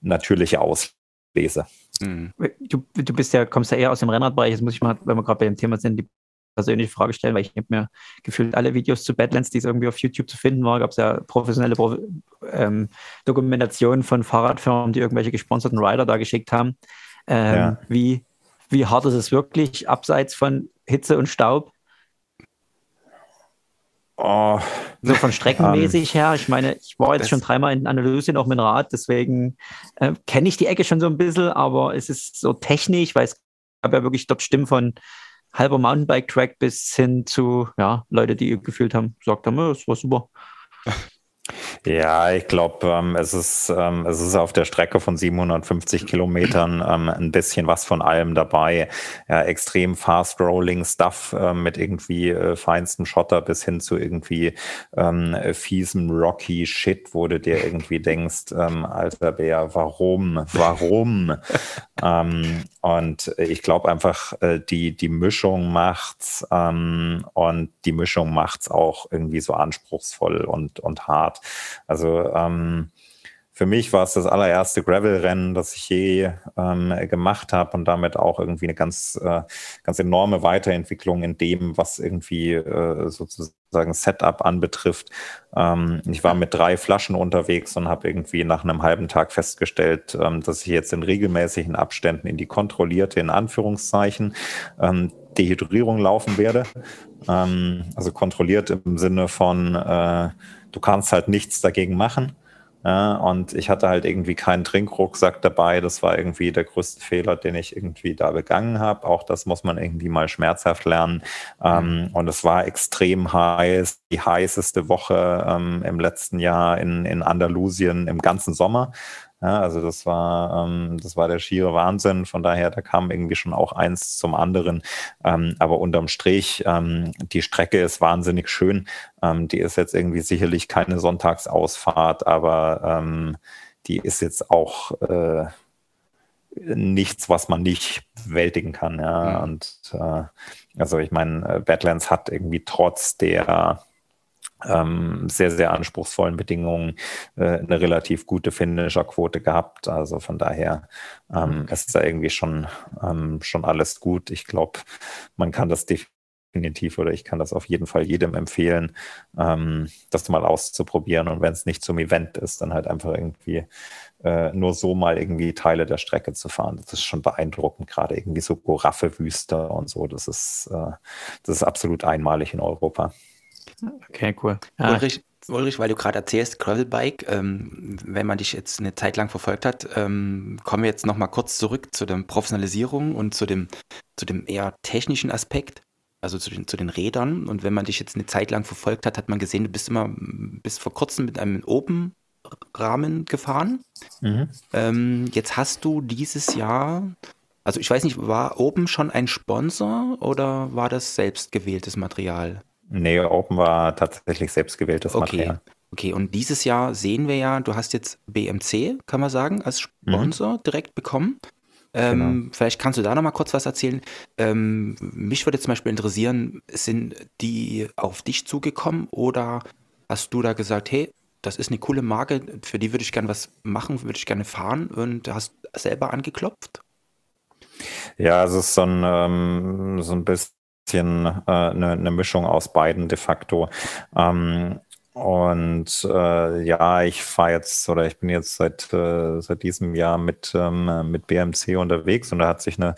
C: natürliche Auslese.
B: Mhm. Du, du bist ja, kommst ja eher aus dem Rennradbereich. Jetzt muss ich mal, wenn wir gerade bei dem Thema sind, die persönliche Frage stellen, weil ich habe mir gefühlt alle Videos zu Badlands, die es irgendwie auf YouTube zu finden war, gab es ja professionelle ähm, Dokumentationen von Fahrradfirmen, die irgendwelche gesponserten Rider da geschickt haben. Ähm, ja. wie, wie hart ist es wirklich, abseits von Hitze und Staub? Oh, so von streckenmäßig um, <laughs> her. Ich meine, ich war jetzt schon dreimal in Andalusien auch mit dem Rad, deswegen äh, kenne ich die Ecke schon so ein bisschen, aber es ist so technisch, weil es gab ja wirklich dort Stimmen von halber Mountainbike-Track bis hin zu ja, Leute, die gefühlt haben, gesagt haben, es war super. <laughs>
C: Ja, ich glaube, ähm, es, ist, ähm, es ist auf der Strecke von 750 Kilometern ähm, ein bisschen was von allem dabei. Ja, extrem fast rolling Stuff äh, mit irgendwie äh, feinstem Schotter bis hin zu irgendwie ähm, fiesem rocky Shit, wo du dir irgendwie denkst, ähm, alter Bär, warum, warum? <laughs> ähm, und ich glaube einfach, äh, die, die Mischung macht's ähm, und die Mischung macht's auch irgendwie so anspruchsvoll und, und hart. Also ähm, für mich war es das allererste Gravel-Rennen, das ich je ähm, gemacht habe und damit auch irgendwie eine ganz, äh, ganz enorme Weiterentwicklung in dem, was irgendwie äh, sozusagen Setup anbetrifft. Ähm, ich war mit drei Flaschen unterwegs und habe irgendwie nach einem halben Tag festgestellt, ähm, dass ich jetzt in regelmäßigen Abständen in die kontrollierte, in Anführungszeichen, ähm, Dehydrierung laufen werde. Ähm, also kontrolliert im Sinne von äh, du kannst halt nichts dagegen machen. Ja, und ich hatte halt irgendwie keinen Trinkrucksack dabei. Das war irgendwie der größte Fehler, den ich irgendwie da begangen habe. Auch das muss man irgendwie mal schmerzhaft lernen. Ähm, mhm. und es war extrem heiß, die heißeste Woche ähm, im letzten Jahr in, in Andalusien im ganzen Sommer. Ja, also das war, ähm, das war der schiere Wahnsinn. Von daher, da kam irgendwie schon auch eins zum anderen. Ähm, aber unterm Strich, ähm, die Strecke ist wahnsinnig schön. Ähm, die ist jetzt irgendwie sicherlich keine Sonntagsausfahrt, aber ähm, die ist jetzt auch äh, nichts, was man nicht bewältigen kann. Ja, mhm. und äh, also ich meine, äh, Badlands hat irgendwie trotz der ähm, sehr, sehr anspruchsvollen Bedingungen äh, eine relativ gute Finisher-Quote gehabt. Also von daher ähm, ist da irgendwie schon, ähm, schon alles gut. Ich glaube, man kann das definitiv oder ich kann das auf jeden Fall jedem empfehlen, ähm, das mal auszuprobieren. Und wenn es nicht zum Event ist, dann halt einfach irgendwie äh, nur so mal irgendwie Teile der Strecke zu fahren. Das ist schon beeindruckend, gerade irgendwie so Goraffe-Wüste und so. Das ist, äh, das ist absolut einmalig in Europa.
A: Okay, cool. Ja. Ulrich, Ulrich, weil du gerade erzählst, Gravelbike, ähm, wenn man dich jetzt eine Zeit lang verfolgt hat, ähm, kommen wir jetzt nochmal kurz zurück zu der Professionalisierung und zu dem, zu dem eher technischen Aspekt, also zu den, zu den Rädern. Und wenn man dich jetzt eine Zeit lang verfolgt hat, hat man gesehen, du bist immer bis vor kurzem mit einem Open Rahmen gefahren. Mhm. Ähm, jetzt hast du dieses Jahr, also ich weiß nicht, war Open schon ein Sponsor oder war das selbst gewähltes Material?
C: Nee, Open war tatsächlich selbstgewähltes
A: okay.
C: Material.
A: Okay, und dieses Jahr sehen wir ja, du hast jetzt BMC, kann man sagen, als Sponsor mhm. direkt bekommen. Ähm, genau. Vielleicht kannst du da nochmal kurz was erzählen. Ähm, mich würde zum Beispiel interessieren, sind die auf dich zugekommen oder hast du da gesagt, hey, das ist eine coole Marke, für die würde ich gerne was machen, würde ich gerne fahren und hast selber angeklopft?
C: Ja, es ist so ein, ähm, so ein bisschen bisschen äh, eine, eine, Mischung aus beiden de facto. Ähm, und äh, ja, ich fahre jetzt oder ich bin jetzt seit, äh, seit diesem Jahr mit, ähm, mit BMC unterwegs und da hat sich eine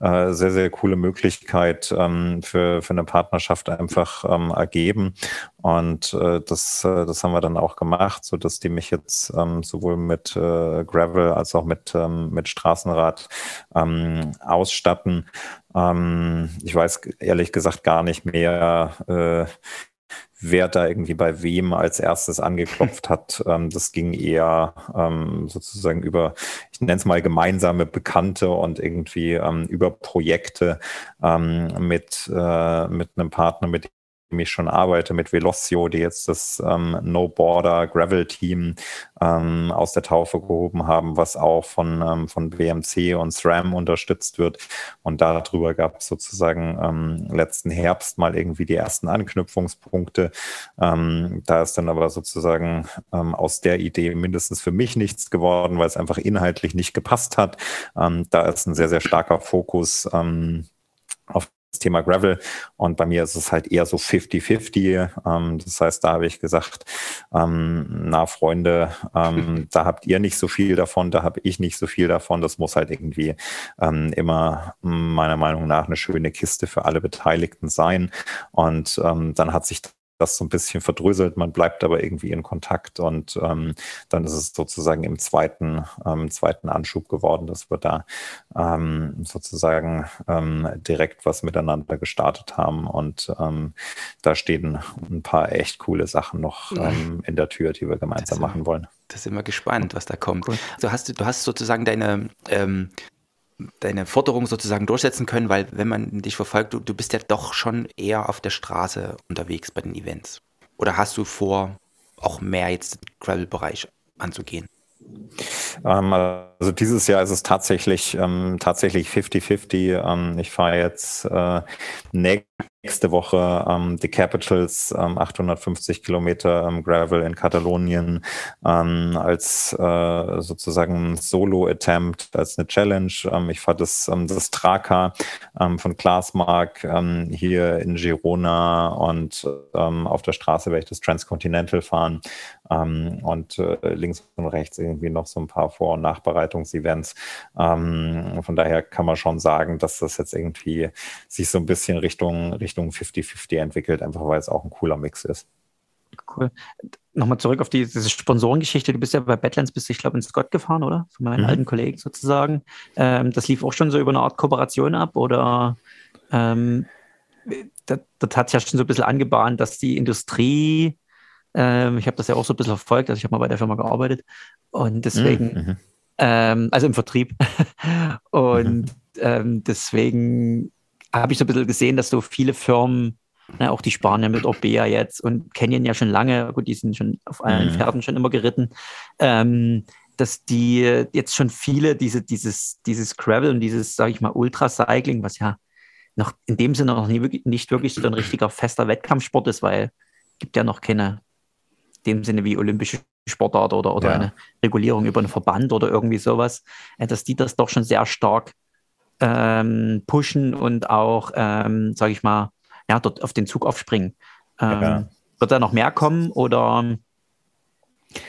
C: äh, sehr, sehr coole Möglichkeit ähm, für, für eine Partnerschaft einfach ähm, ergeben. Und äh, das, äh, das haben wir dann auch gemacht, so dass die mich jetzt ähm, sowohl mit äh, Gravel als auch mit, ähm, mit Straßenrad ähm, ausstatten. Ähm, ich weiß ehrlich gesagt gar nicht mehr, äh, wer da irgendwie bei wem als erstes angeklopft <laughs> hat. Ähm, das ging eher ähm, sozusagen über, ich nenne es mal gemeinsame Bekannte und irgendwie ähm, über Projekte mit, äh, mit einem Partner, mit ich schon arbeite mit Velocio, die jetzt das ähm, No Border Gravel Team ähm, aus der Taufe gehoben haben, was auch von, ähm, von BMC und SRAM unterstützt wird. Und darüber gab es sozusagen ähm, letzten Herbst mal irgendwie die ersten Anknüpfungspunkte. Ähm, da ist dann aber sozusagen ähm, aus der Idee mindestens für mich nichts geworden, weil es einfach inhaltlich nicht gepasst hat. Ähm, da ist ein sehr, sehr starker Fokus ähm, auf das Thema Gravel. Und bei mir ist es halt eher so 50-50. Ähm, das heißt, da habe ich gesagt, ähm, na Freunde, ähm, <laughs> da habt ihr nicht so viel davon, da habe ich nicht so viel davon. Das muss halt irgendwie immer meiner Meinung nach eine schöne Kiste für alle Beteiligten sein. Und dann hat sich das so ein bisschen verdröselt, man bleibt aber irgendwie in Kontakt und ähm, dann ist es sozusagen im zweiten, ähm, zweiten Anschub geworden, dass wir da ähm, sozusagen ähm, direkt was miteinander gestartet haben und ähm, da stehen ein paar echt coole Sachen noch ähm, in der Tür, die wir gemeinsam machen wollen.
A: Das ist immer gespannt, was da kommt. Cool. Du, hast, du hast sozusagen deine deine Forderung sozusagen durchsetzen können, weil wenn man dich verfolgt, du, du bist ja doch schon eher auf der Straße unterwegs bei den Events. Oder hast du vor, auch mehr jetzt den Gravel-Bereich anzugehen?
C: Ähm, also dieses Jahr ist es tatsächlich ähm, tatsächlich 50-50. Ähm, ich fahre jetzt äh, nächste Woche ähm, die Capitals, 850 ähm, Kilometer ähm, Gravel in Katalonien als äh, sozusagen Solo-Attempt, als eine Challenge. ich fahre das, das Traka von Klasmark hier in Girona und auf der Straße werde ich das Transcontinental fahren und äh, links und rechts irgendwie noch so ein paar Vor- und Nachbereitungsevents. Ähm, von daher kann man schon sagen, dass das jetzt irgendwie sich so ein bisschen Richtung Richtung 50-50 entwickelt, einfach weil es auch ein cooler Mix ist.
B: Cool. Nochmal zurück auf die, diese Sponsorengeschichte. Du bist ja bei Badlands, bist du, ich glaube, in Scott gefahren, oder? Von meinen mhm. alten Kollegen sozusagen. Ähm, das lief auch schon so über eine Art Kooperation ab oder ähm, das, das hat ja schon so ein bisschen angebahnt, dass die Industrie ähm, ich habe das ja auch so ein bisschen verfolgt, also ich habe mal bei der Firma gearbeitet und deswegen, mhm. mhm. ähm, also im Vertrieb. <laughs> und mhm. ähm, deswegen habe ich so ein bisschen gesehen, dass so viele Firmen, ne, auch die Spanier mit Orbea jetzt und Canyon ja schon lange, gut, die sind schon auf allen mhm. Pferden schon immer geritten, ähm, dass die jetzt schon viele diese, dieses, dieses Gravel und dieses, sage ich mal, Ultracycling, was ja noch in dem Sinne noch nie, nicht wirklich so ein richtiger fester Wettkampfsport ist, weil es gibt ja noch keine dem Sinne wie olympische Sportart oder, oder ja. eine Regulierung über einen Verband oder irgendwie sowas, äh, dass die das doch schon sehr stark ähm, pushen und auch, ähm, sage ich mal, ja, dort auf den Zug aufspringen. Ähm, ja. Wird da noch mehr kommen oder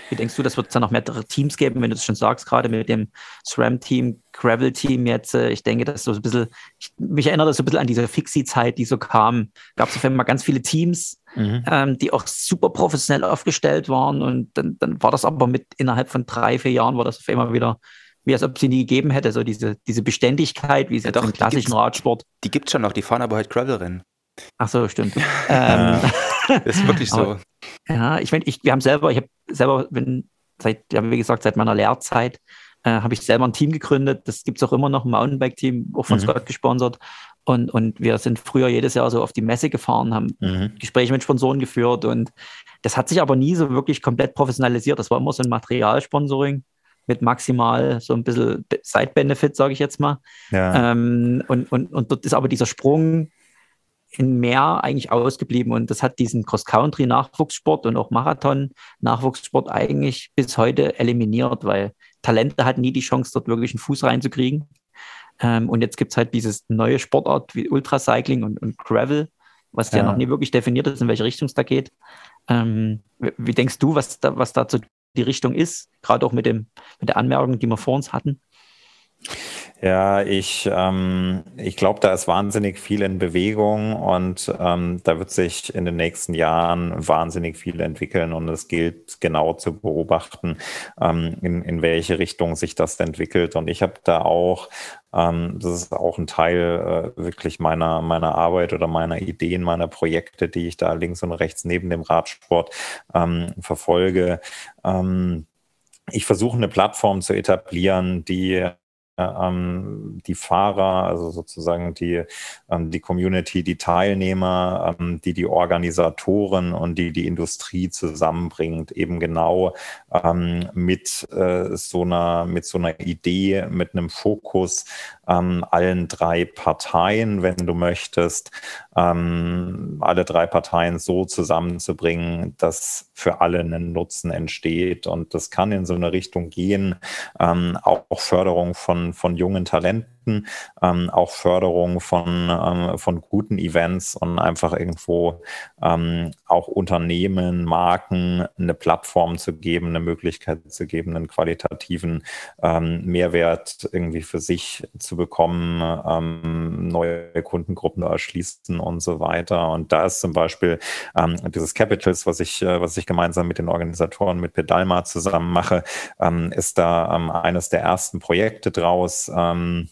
B: wie denkst du, das wird es dann noch mehr Teams geben, wenn du das schon sagst, gerade mit dem SRAM-Team, Gravel-Team jetzt? Äh, ich denke, dass so ein bisschen, ich, mich erinnert das so ein bisschen an diese Fixie-Zeit, die so kam. Gab es auf einmal ganz viele Teams, mhm. ähm, die auch super professionell aufgestellt waren und dann, dann war das aber mit innerhalb von drei, vier Jahren war das auf einmal wieder wie als ob sie nie gegeben hätte, so diese, diese Beständigkeit, wie es ja, doch, im klassischen Radsport.
A: Die gibt es schon noch, die fahren aber heute Gravel-Rennen.
B: Ach so, stimmt. <laughs> ähm,
A: ist wirklich <laughs> so.
B: Aber, ja, ich meine, ich, wir haben selber, ich habe selber, wenn, seit, ja, wie gesagt, seit meiner Lehrzeit äh, habe ich selber ein Team gegründet. Das gibt es auch immer noch, ein Mountainbike-Team, auch von mhm. Scott gesponsert. Und, und wir sind früher jedes Jahr so auf die Messe gefahren, haben mhm. Gespräche mit Sponsoren geführt und das hat sich aber nie so wirklich komplett professionalisiert. Das war immer so ein Materialsponsoring mit maximal so ein bisschen Side-Benefit, sage ich jetzt mal. Ja. Ähm, und, und, und dort ist aber dieser Sprung in mehr eigentlich ausgeblieben. Und das hat diesen Cross-Country-Nachwuchssport und auch Marathon-Nachwuchssport eigentlich bis heute eliminiert, weil Talente hatten nie die Chance, dort wirklich einen Fuß reinzukriegen. Ähm, und jetzt gibt es halt dieses neue Sportart wie Ultracycling und, und Gravel, was ja. ja. noch nie wirklich definiert ist, in welche Richtung es da geht. Ähm, wie denkst du, was da, was dazu die Richtung ist, gerade auch mit, dem, mit der Anmerkung, die wir vor uns hatten?
C: Ja, ich, ähm, ich glaube, da ist wahnsinnig viel in Bewegung und ähm, da wird sich in den nächsten Jahren wahnsinnig viel entwickeln und es gilt genau zu beobachten, ähm, in, in welche Richtung sich das entwickelt. Und ich habe da auch, ähm, das ist auch ein Teil äh, wirklich meiner, meiner Arbeit oder meiner Ideen, meiner Projekte, die ich da links und rechts neben dem Radsport ähm, verfolge. Ähm, ich versuche eine Plattform zu etablieren, die die Fahrer, also sozusagen die, ähm, die Community, die Teilnehmer, ähm, die die Organisatoren und die die Industrie zusammenbringt, eben genau ähm, mit äh, so einer mit so einer Idee, mit einem Fokus ähm, allen drei Parteien, wenn du möchtest, ähm, alle drei Parteien so zusammenzubringen, dass für alle ein Nutzen entsteht. Und das kann in so eine Richtung gehen, ähm, auch Förderung von, von jungen Talenten, ähm, auch Förderung von, ähm, von guten Events und einfach irgendwo ähm, auch Unternehmen, Marken eine Plattform zu geben, eine Möglichkeit zu geben, einen qualitativen ähm, Mehrwert irgendwie für sich zu bekommen, ähm, neue Kundengruppen erschließen und so weiter. Und da ist zum Beispiel ähm, dieses Capitals, was ich, äh, was ich gemeinsam mit den Organisatoren, mit Pedalma zusammen mache, ist da eines der ersten Projekte draus. Ähm,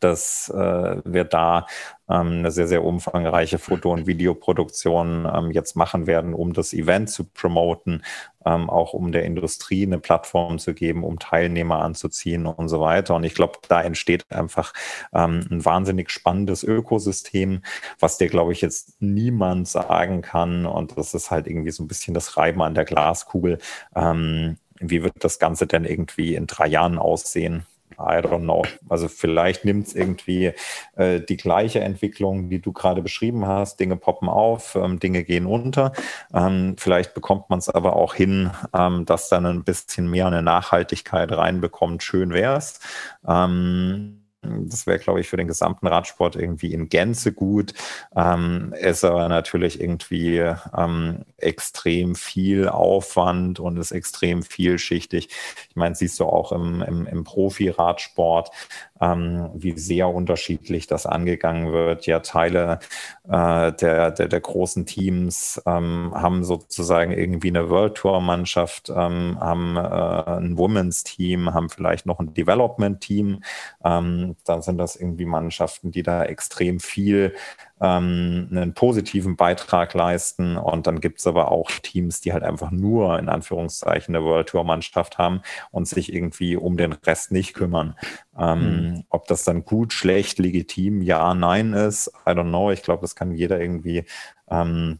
C: dass äh, wir da ähm, eine sehr, sehr umfangreiche Foto- und Videoproduktion ähm, jetzt machen werden, um das Event zu promoten, ähm, auch um der Industrie eine Plattform zu geben, um Teilnehmer anzuziehen und so weiter. Und ich glaube, da entsteht einfach ähm, ein wahnsinnig spannendes Ökosystem, was dir, glaube ich, jetzt niemand sagen kann. Und das ist halt irgendwie so ein bisschen das Reiben an der Glaskugel. Ähm, wie wird das Ganze denn irgendwie in drei Jahren aussehen? I don't know. Also vielleicht nimmt es irgendwie äh, die gleiche Entwicklung, die du gerade beschrieben hast. Dinge poppen auf, ähm, Dinge gehen unter. Ähm, vielleicht bekommt man es aber auch hin, ähm, dass dann ein bisschen mehr eine Nachhaltigkeit reinbekommt. Schön wäre es. Ähm, das wäre, glaube ich, für den gesamten Radsport irgendwie in Gänze gut. Ähm, ist aber natürlich irgendwie ähm, extrem viel Aufwand und ist extrem vielschichtig. Ich meine, siehst du auch im, im, im Profi-Radsport, ähm, wie sehr unterschiedlich das angegangen wird. Ja, Teile äh, der, der, der großen Teams ähm, haben sozusagen irgendwie eine World Tour-Mannschaft, ähm, haben äh, ein Women's Team, haben vielleicht noch ein Development-Team. Dann sind das irgendwie Mannschaften, die da extrem viel ähm, einen positiven Beitrag leisten. Und dann gibt es aber auch Teams, die halt einfach nur in Anführungszeichen eine World Tour Mannschaft haben und sich irgendwie um den Rest nicht kümmern. Ähm, mhm. Ob das dann gut, schlecht, legitim, ja, nein ist, I don't know. Ich glaube, das kann jeder irgendwie ähm,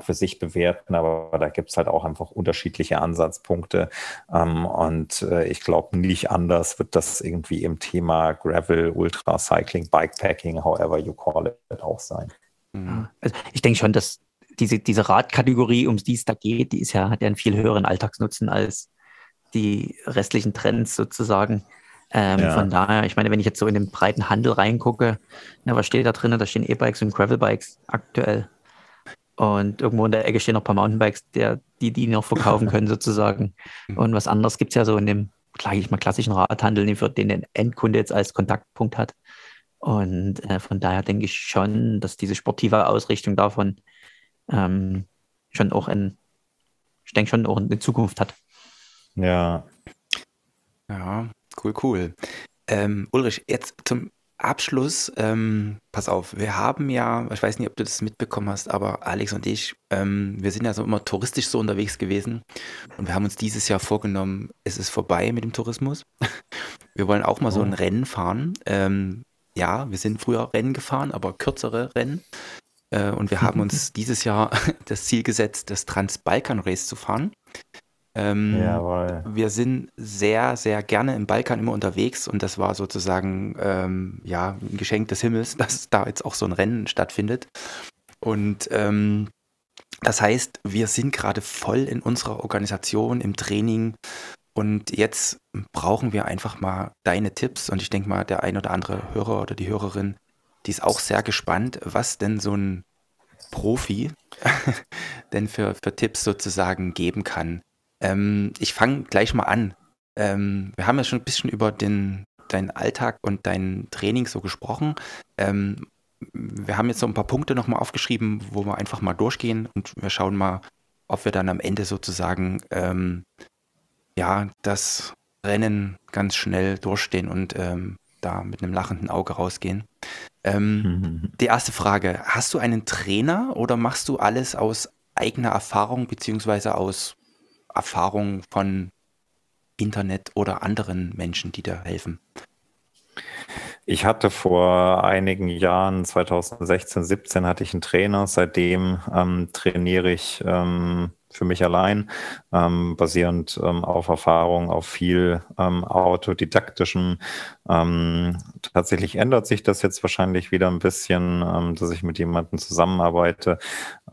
C: für sich bewerten, aber da gibt es halt auch einfach unterschiedliche Ansatzpunkte. Ähm, und äh, ich glaube, nicht anders wird das irgendwie im Thema Gravel, Ultracycling, Bikepacking, however you call it, auch sein.
B: Mhm. Also ich denke schon, dass diese, diese Radkategorie, um die es da geht, die ist ja, hat ja einen viel höheren Alltagsnutzen als die restlichen Trends sozusagen. Ähm, ja. Von daher, ich meine, wenn ich jetzt so in den breiten Handel reingucke, na, was steht da drin? Da stehen E-Bikes und Gravel-Bikes aktuell. Und irgendwo in der Ecke stehen noch ein paar Mountainbikes, der, die die noch verkaufen können <laughs> sozusagen. Mhm. Und was anderes gibt es ja so in dem, sage ich mal, klassischen Radhandel, für den der Endkunde jetzt als Kontaktpunkt hat. Und äh, von daher denke ich schon, dass diese sportive Ausrichtung davon ähm, schon auch in, ich denke schon auch eine Zukunft hat.
A: Ja. Ja, cool, cool. Ähm, Ulrich, jetzt zum Abschluss, ähm, pass auf, wir haben ja, ich weiß nicht, ob du das mitbekommen hast, aber Alex und ich, ähm, wir sind ja so immer touristisch so unterwegs gewesen und wir haben uns dieses Jahr vorgenommen, es ist vorbei mit dem Tourismus. <laughs> Wir wollen auch mal so ein oh. Rennen fahren. Ähm, ja, wir sind früher Rennen gefahren, aber kürzere Rennen. Äh, und wir haben uns <laughs> dieses Jahr <laughs> das Ziel gesetzt, das Trans-Balkan Race zu fahren. Ähm, Jawohl. Wir sind sehr, sehr gerne im Balkan immer unterwegs und das war sozusagen ähm, ja, ein Geschenk des Himmels, <laughs> dass da jetzt auch so ein Rennen stattfindet. Und ähm, das heißt, wir sind gerade voll in unserer Organisation, im Training und jetzt brauchen wir einfach mal deine Tipps und ich denke mal, der ein oder andere Hörer oder die Hörerin, die ist auch sehr gespannt, was denn so ein Profi <laughs> denn für, für Tipps sozusagen geben kann. Ähm, ich fange gleich mal an. Ähm, wir haben ja schon ein bisschen über den, deinen Alltag und dein Training so gesprochen. Ähm, wir haben jetzt so ein paar Punkte nochmal aufgeschrieben, wo wir einfach mal durchgehen und wir schauen mal, ob wir dann am Ende sozusagen ähm, ja das Rennen ganz schnell durchstehen und ähm, da mit einem lachenden Auge rausgehen. Ähm. <laughs> Die erste Frage: Hast du einen Trainer oder machst du alles aus eigener Erfahrung beziehungsweise aus Erfahrung von Internet oder anderen Menschen, die dir helfen?
C: Ich hatte vor einigen Jahren, 2016, 17, hatte ich einen Trainer. Seitdem ähm, trainiere ich ähm, für mich allein, ähm, basierend ähm, auf Erfahrung, auf viel ähm, autodidaktischem. Ähm, tatsächlich ändert sich das jetzt wahrscheinlich wieder ein bisschen, ähm, dass ich mit jemandem zusammenarbeite,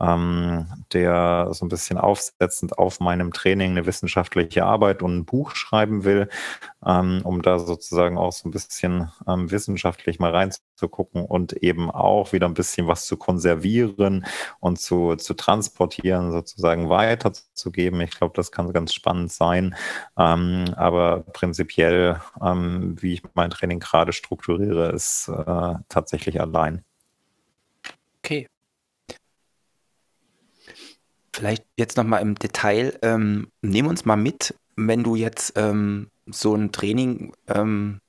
C: ähm, der so ein bisschen aufsetzend auf meinem Training eine wissenschaftliche Arbeit und ein Buch schreiben will, um da sozusagen auch so ein bisschen wissenschaftlich mal reinzugucken und eben auch wieder ein bisschen was zu konservieren und zu, zu transportieren, sozusagen weiterzugeben. Ich glaube, das kann ganz spannend sein. aber prinzipiell, wie ich mein Training gerade strukturiere, ist äh, tatsächlich allein.
A: Okay. Vielleicht jetzt nochmal im Detail. Ähm, nehmen uns mal mit, wenn du jetzt ähm, so ein Training ähm,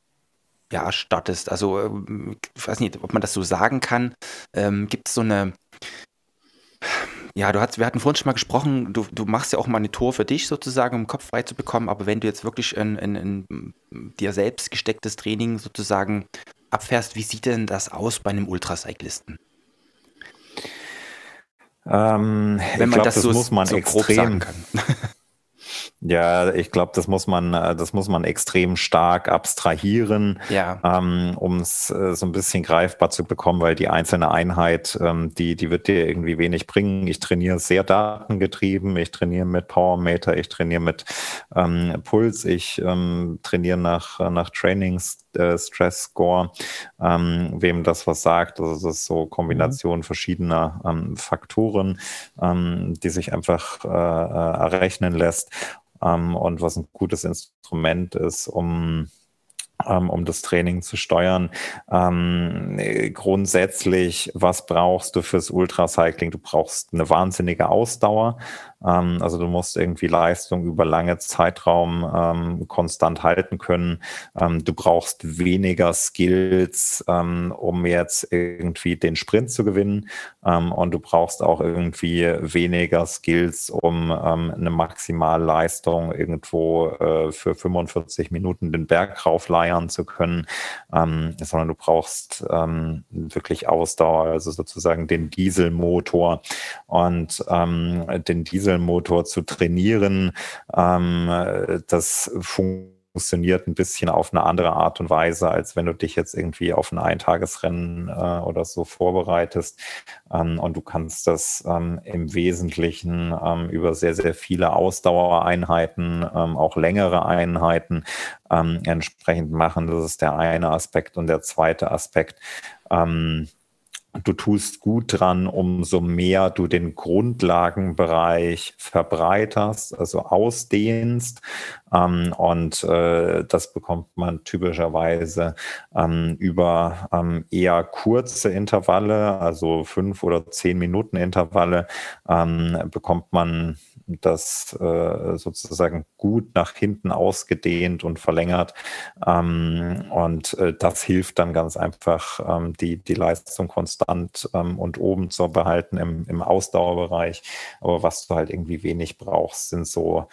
A: ja, startest. Also, ähm, ich weiß nicht, ob man das so sagen kann. Ähm, Gibt es so eine ja, du hast, wir hatten vorhin schon mal gesprochen, du, du machst ja auch mal eine Tour für dich sozusagen, um den Kopf frei zu bekommen, aber wenn du jetzt wirklich ein, ein, ein dir selbst gestecktes Training sozusagen abfährst, wie sieht denn das aus bei einem Ultracyclisten?
C: Ähm, wenn man glaub, das, das so, muss man so extrem sagen kann. Ja, ich glaube, das muss man, äh, das muss man extrem stark abstrahieren, ja. ähm, um es äh, so ein bisschen greifbar zu bekommen, weil die einzelne Einheit, ähm, die, die wird dir irgendwie wenig bringen. Ich trainiere sehr datengetrieben, ich trainiere mit Powermeter, ich trainiere mit ähm, Puls, ich ähm, trainiere nach, nach Trainings äh, Stress Score, ähm, wem das was sagt. Also das ist so Kombination mhm. verschiedener ähm, Faktoren, ähm, die sich einfach äh, äh errechnen lässt ähm, und was ein gutes Instrument ist, um ähm, um das Training zu steuern. Ähm, grundsätzlich, was brauchst du fürs Ultracycling? Du brauchst eine wahnsinnige Ausdauer. Ähm, also du musst irgendwie Leistung über lange Zeitraum ähm, konstant halten können. Ähm, du brauchst weniger Skills, ähm, um jetzt irgendwie den Sprint zu gewinnen. Ähm, und du brauchst auch irgendwie weniger Skills, um ähm, eine Maximalleistung irgendwo äh, für 45 Minuten den Berg raufleiern zu können, sondern du brauchst wirklich Ausdauer, also sozusagen den Dieselmotor. Und den Diesel Dieselmotor zu trainieren. Ähm, das funktioniert ein bisschen auf eine andere Art und Weise, als wenn du dich jetzt irgendwie auf ein Eintagesrennen äh, oder so vorbereitest. Ähm, und du kannst das ähm, im Wesentlichen ähm, über sehr, sehr viele Ausdauereinheiten, ähm, auch längere Einheiten ähm, entsprechend machen. Das ist der eine Aspekt. Und der zweite Aspekt, ähm, du tust gut dran, umso mehr du den Grundlagenbereich verbreiterst, also ausdehnst. Ähm, und äh, das bekommt man typischerweise ähm, über ähm, eher kurze Intervalle, also fünf oder zehn Minuten Intervalle, ähm, bekommt man das äh, sozusagen gut nach hinten ausgedehnt und verlängert. Ähm, und äh, das hilft dann ganz einfach, ähm, die, die Leistung konstant ähm, und oben zu behalten im, im Ausdauerbereich. Aber was du halt irgendwie wenig brauchst, sind so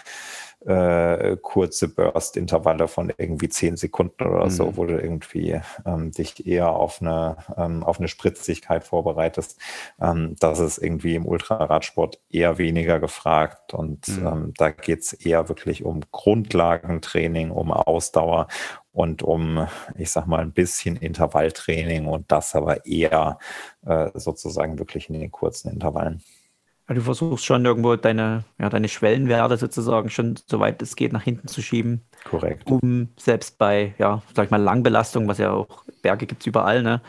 C: äh, kurze Burst-Intervalle von irgendwie zehn Sekunden oder mhm. so, wo du irgendwie ähm, dich eher auf eine, ähm, auf eine Spritzigkeit vorbereitest. Ähm, das ist irgendwie im Ultraradsport eher weniger gefragt und mhm. Ähm, da geht es eher wirklich um Grundlagentraining, um Ausdauer und um, ich sag mal, ein bisschen Intervalltraining und das aber eher äh, sozusagen wirklich in den kurzen Intervallen.
B: Also du versuchst schon irgendwo deine, ja, deine Schwellenwerte sozusagen schon, soweit es geht, nach hinten zu schieben.
C: Korrekt.
B: Um selbst bei, ja, sag ich mal, Langbelastung, was ja auch Berge gibt es überall, ne?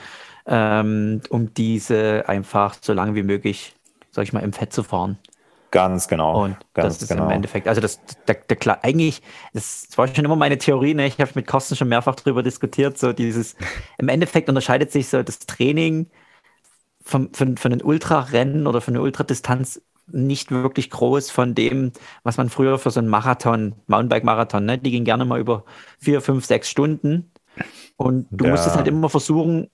B: ähm, um diese einfach so lange wie möglich, sag ich mal, im Fett zu fahren.
C: Ganz genau.
B: Und
C: ganz
B: das ist
C: genau.
B: im Endeffekt, also das, der, der, der, eigentlich, das war schon immer meine Theorie, ne? ich habe mit Carsten schon mehrfach darüber diskutiert, so dieses, im Endeffekt unterscheidet sich so das Training vom, von, von einem Ultrarennen oder von einer Ultradistanz nicht wirklich groß von dem, was man früher für so einen Marathon, Mountainbike-Marathon, ne? die ging gerne mal über vier, fünf, sechs Stunden und du ja. musstest halt immer versuchen,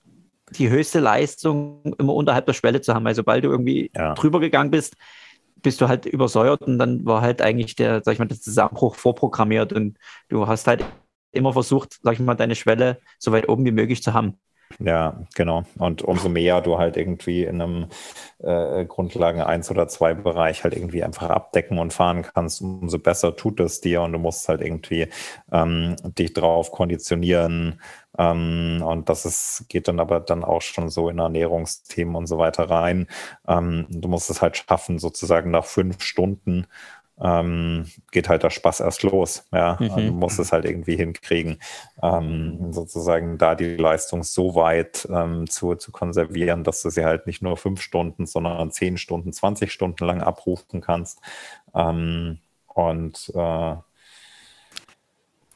B: die höchste Leistung immer unterhalb der Schwelle zu haben, weil sobald du irgendwie ja. drüber gegangen bist, bist du halt übersäuert und dann war halt eigentlich der, sag ich mal, der Zusammenbruch vorprogrammiert und du hast halt immer versucht, sag ich mal, deine Schwelle so weit oben wie möglich zu haben.
C: Ja, genau. Und umso mehr du halt irgendwie in einem äh, Grundlagen 1 oder 2 Bereich halt irgendwie einfach abdecken und fahren kannst, umso besser tut es dir und du musst halt irgendwie ähm, dich drauf konditionieren. Ähm, und das ist, geht dann aber dann auch schon so in Ernährungsthemen und so weiter rein. Ähm, du musst es halt schaffen, sozusagen nach fünf Stunden ähm, geht halt der Spaß erst los. Ja, mhm. also muss es halt irgendwie hinkriegen, ähm, sozusagen da die Leistung so weit ähm, zu, zu konservieren, dass du sie halt nicht nur fünf Stunden, sondern zehn Stunden, 20 Stunden lang abrufen kannst. Ähm, und äh,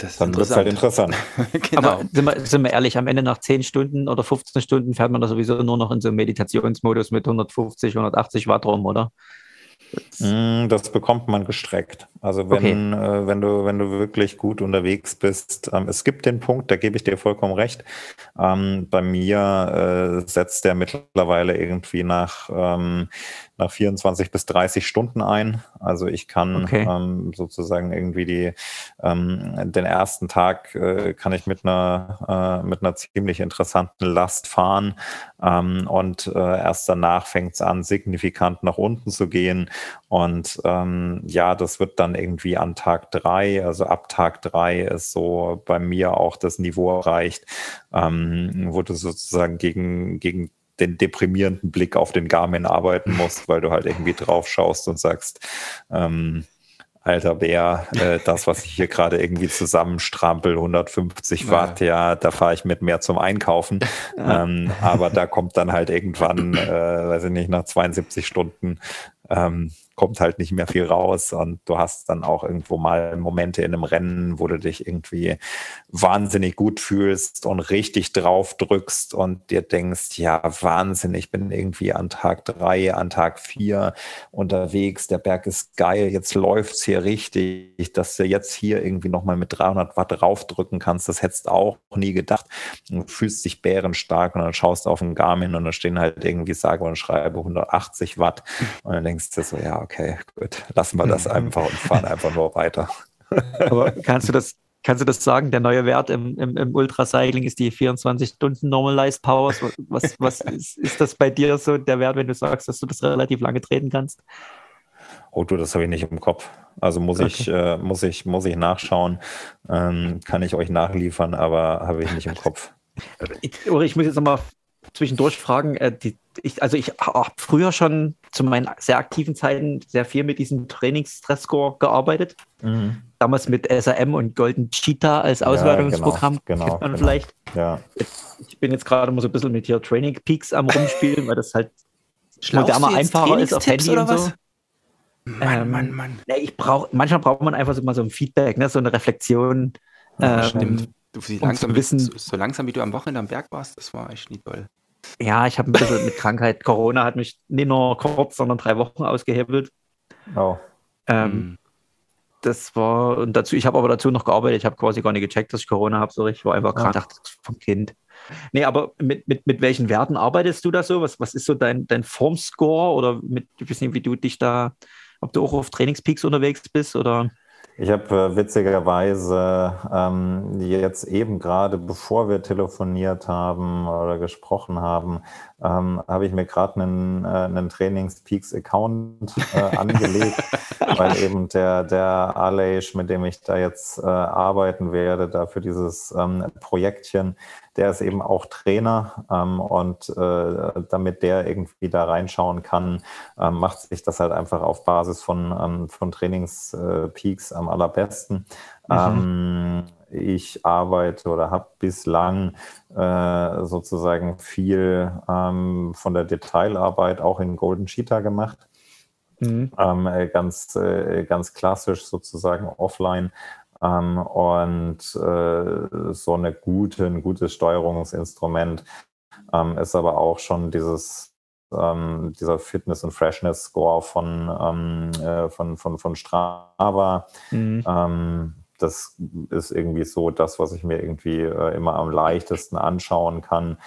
A: das dann wird es halt interessant. <laughs>
B: genau. Aber sind wir, sind wir, ehrlich, am Ende nach 10 Stunden oder 15 Stunden fährt man da sowieso nur noch in so einem Meditationsmodus mit 150, 180 Watt rum, oder?
C: Mm, das bekommt man gestreckt. Also wenn, okay. äh, wenn du, wenn du wirklich gut unterwegs bist, ähm, es gibt den Punkt, da gebe ich dir vollkommen recht. Ähm, bei mir äh, setzt der mittlerweile irgendwie nach, ähm, nach 24 bis 30 Stunden ein. Also ich kann okay. ähm, sozusagen irgendwie die, ähm, den ersten Tag äh, kann ich mit einer, äh, mit einer ziemlich interessanten Last fahren ähm, und äh, erst danach fängt es an, signifikant nach unten zu gehen. Und ja, das wird dann irgendwie an Tag drei, also ab Tag drei ist so bei mir auch das Niveau erreicht, ähm, wo du sozusagen gegen, gegen den deprimierenden Blick auf den Garmin arbeiten musst, weil du halt irgendwie drauf schaust und sagst, ähm, alter Bär, äh, das, was ich hier gerade irgendwie zusammenstrampel, 150 Watt, ja, da fahre ich mit mehr zum Einkaufen. Ähm, aber da kommt dann halt irgendwann, äh, weiß ich nicht, nach 72 Stunden ähm, kommt halt nicht mehr viel raus und du hast dann auch irgendwo mal Momente in einem Rennen, wo du dich irgendwie wahnsinnig gut fühlst und richtig drauf drückst und dir denkst, ja, Wahnsinn, ich bin irgendwie an Tag drei, an Tag vier unterwegs, der Berg ist geil, jetzt läuft's hier richtig, dass du jetzt hier irgendwie nochmal mit 300 Watt draufdrücken kannst, das hättest auch nie gedacht. Du fühlst dich bärenstark und dann schaust du auf den Garmin und da stehen halt irgendwie, sage und schreibe 180 Watt und dann denkst du so, ja, okay, gut, lassen wir das mhm. einfach und fahren <laughs> einfach nur weiter.
B: Aber <laughs> kannst du das, kannst du das sagen? Der neue Wert im, im, im Ultracycling ist die 24 Stunden Normalized Powers. Was, was <laughs> ist, ist das bei dir so der Wert, wenn du sagst, dass du das relativ lange treten kannst?
C: Oh du, das habe ich nicht im Kopf. Also muss okay. ich, äh, muss ich, muss ich nachschauen. Ähm, kann ich euch nachliefern, aber habe ich nicht im Kopf.
B: Oder ich muss jetzt nochmal zwischendurch fragen, äh, die, ich, also ich habe früher schon zu meinen sehr aktiven Zeiten sehr viel mit diesem Trainingsstress-Score gearbeitet. Mhm. Damals mit SRM und Golden Cheetah als Auswertungsprogramm.
C: Ja, genau,
B: genau,
C: man
B: genau. vielleicht.
C: Ja.
B: Ich bin jetzt gerade mal so ein bisschen mit hier Training Peaks am rumspielen, weil das halt moderner, einfacher ist auf Handy oder und so. Mann, ähm, Mann, Mann. Nee, ich brauch, manchmal braucht man einfach so mal so ein Feedback, ne, so eine Reflexion.
A: Ja, ähm, stimmt. Du, wie langsam, wissen, so, so, langsam wie du am Wochenende am Berg warst, das war echt nicht toll.
B: Ja, ich habe ein bisschen mit Krankheit, <laughs> Corona hat mich nicht nur kurz, sondern drei Wochen ausgehebelt.
C: Oh.
B: Ähm, hm. Das war, und dazu, ich habe aber dazu noch gearbeitet, ich habe quasi gar nicht gecheckt, dass ich Corona habe, so ich war einfach krank, dachte, vom Kind. Nee, aber mit, mit, mit welchen Werten arbeitest du da so? Was, was ist so dein, dein Formscore oder mit, ich weiß nicht, wie du dich da, ob du auch auf Trainingspeaks unterwegs bist oder?
C: Ich habe äh, witzigerweise ähm, jetzt eben gerade, bevor wir telefoniert haben oder gesprochen haben, ähm, habe ich mir gerade einen, äh, einen Trainingspeaks-Account äh, <laughs> angelegt, weil eben der, der Alej, mit dem ich da jetzt äh, arbeiten werde, da für dieses ähm, Projektchen, der ist eben auch Trainer ähm, und äh, damit der irgendwie da reinschauen kann, ähm, macht sich das halt einfach auf Basis von, ähm, von Trainingspeaks am allerbesten. Mhm. Ich arbeite oder habe bislang äh, sozusagen viel ähm, von der Detailarbeit auch in Golden Cheetah gemacht. Mhm. Ähm, äh, ganz, äh, ganz klassisch sozusagen offline. Ähm, und äh, so eine gute, ein gutes Steuerungsinstrument ähm, ist aber auch schon dieses ähm, dieser Fitness- und Freshness-Score von, ähm, äh, von, von, von Strava. Mhm. Ähm, das ist irgendwie so das, was ich mir irgendwie äh, immer am leichtesten anschauen kann,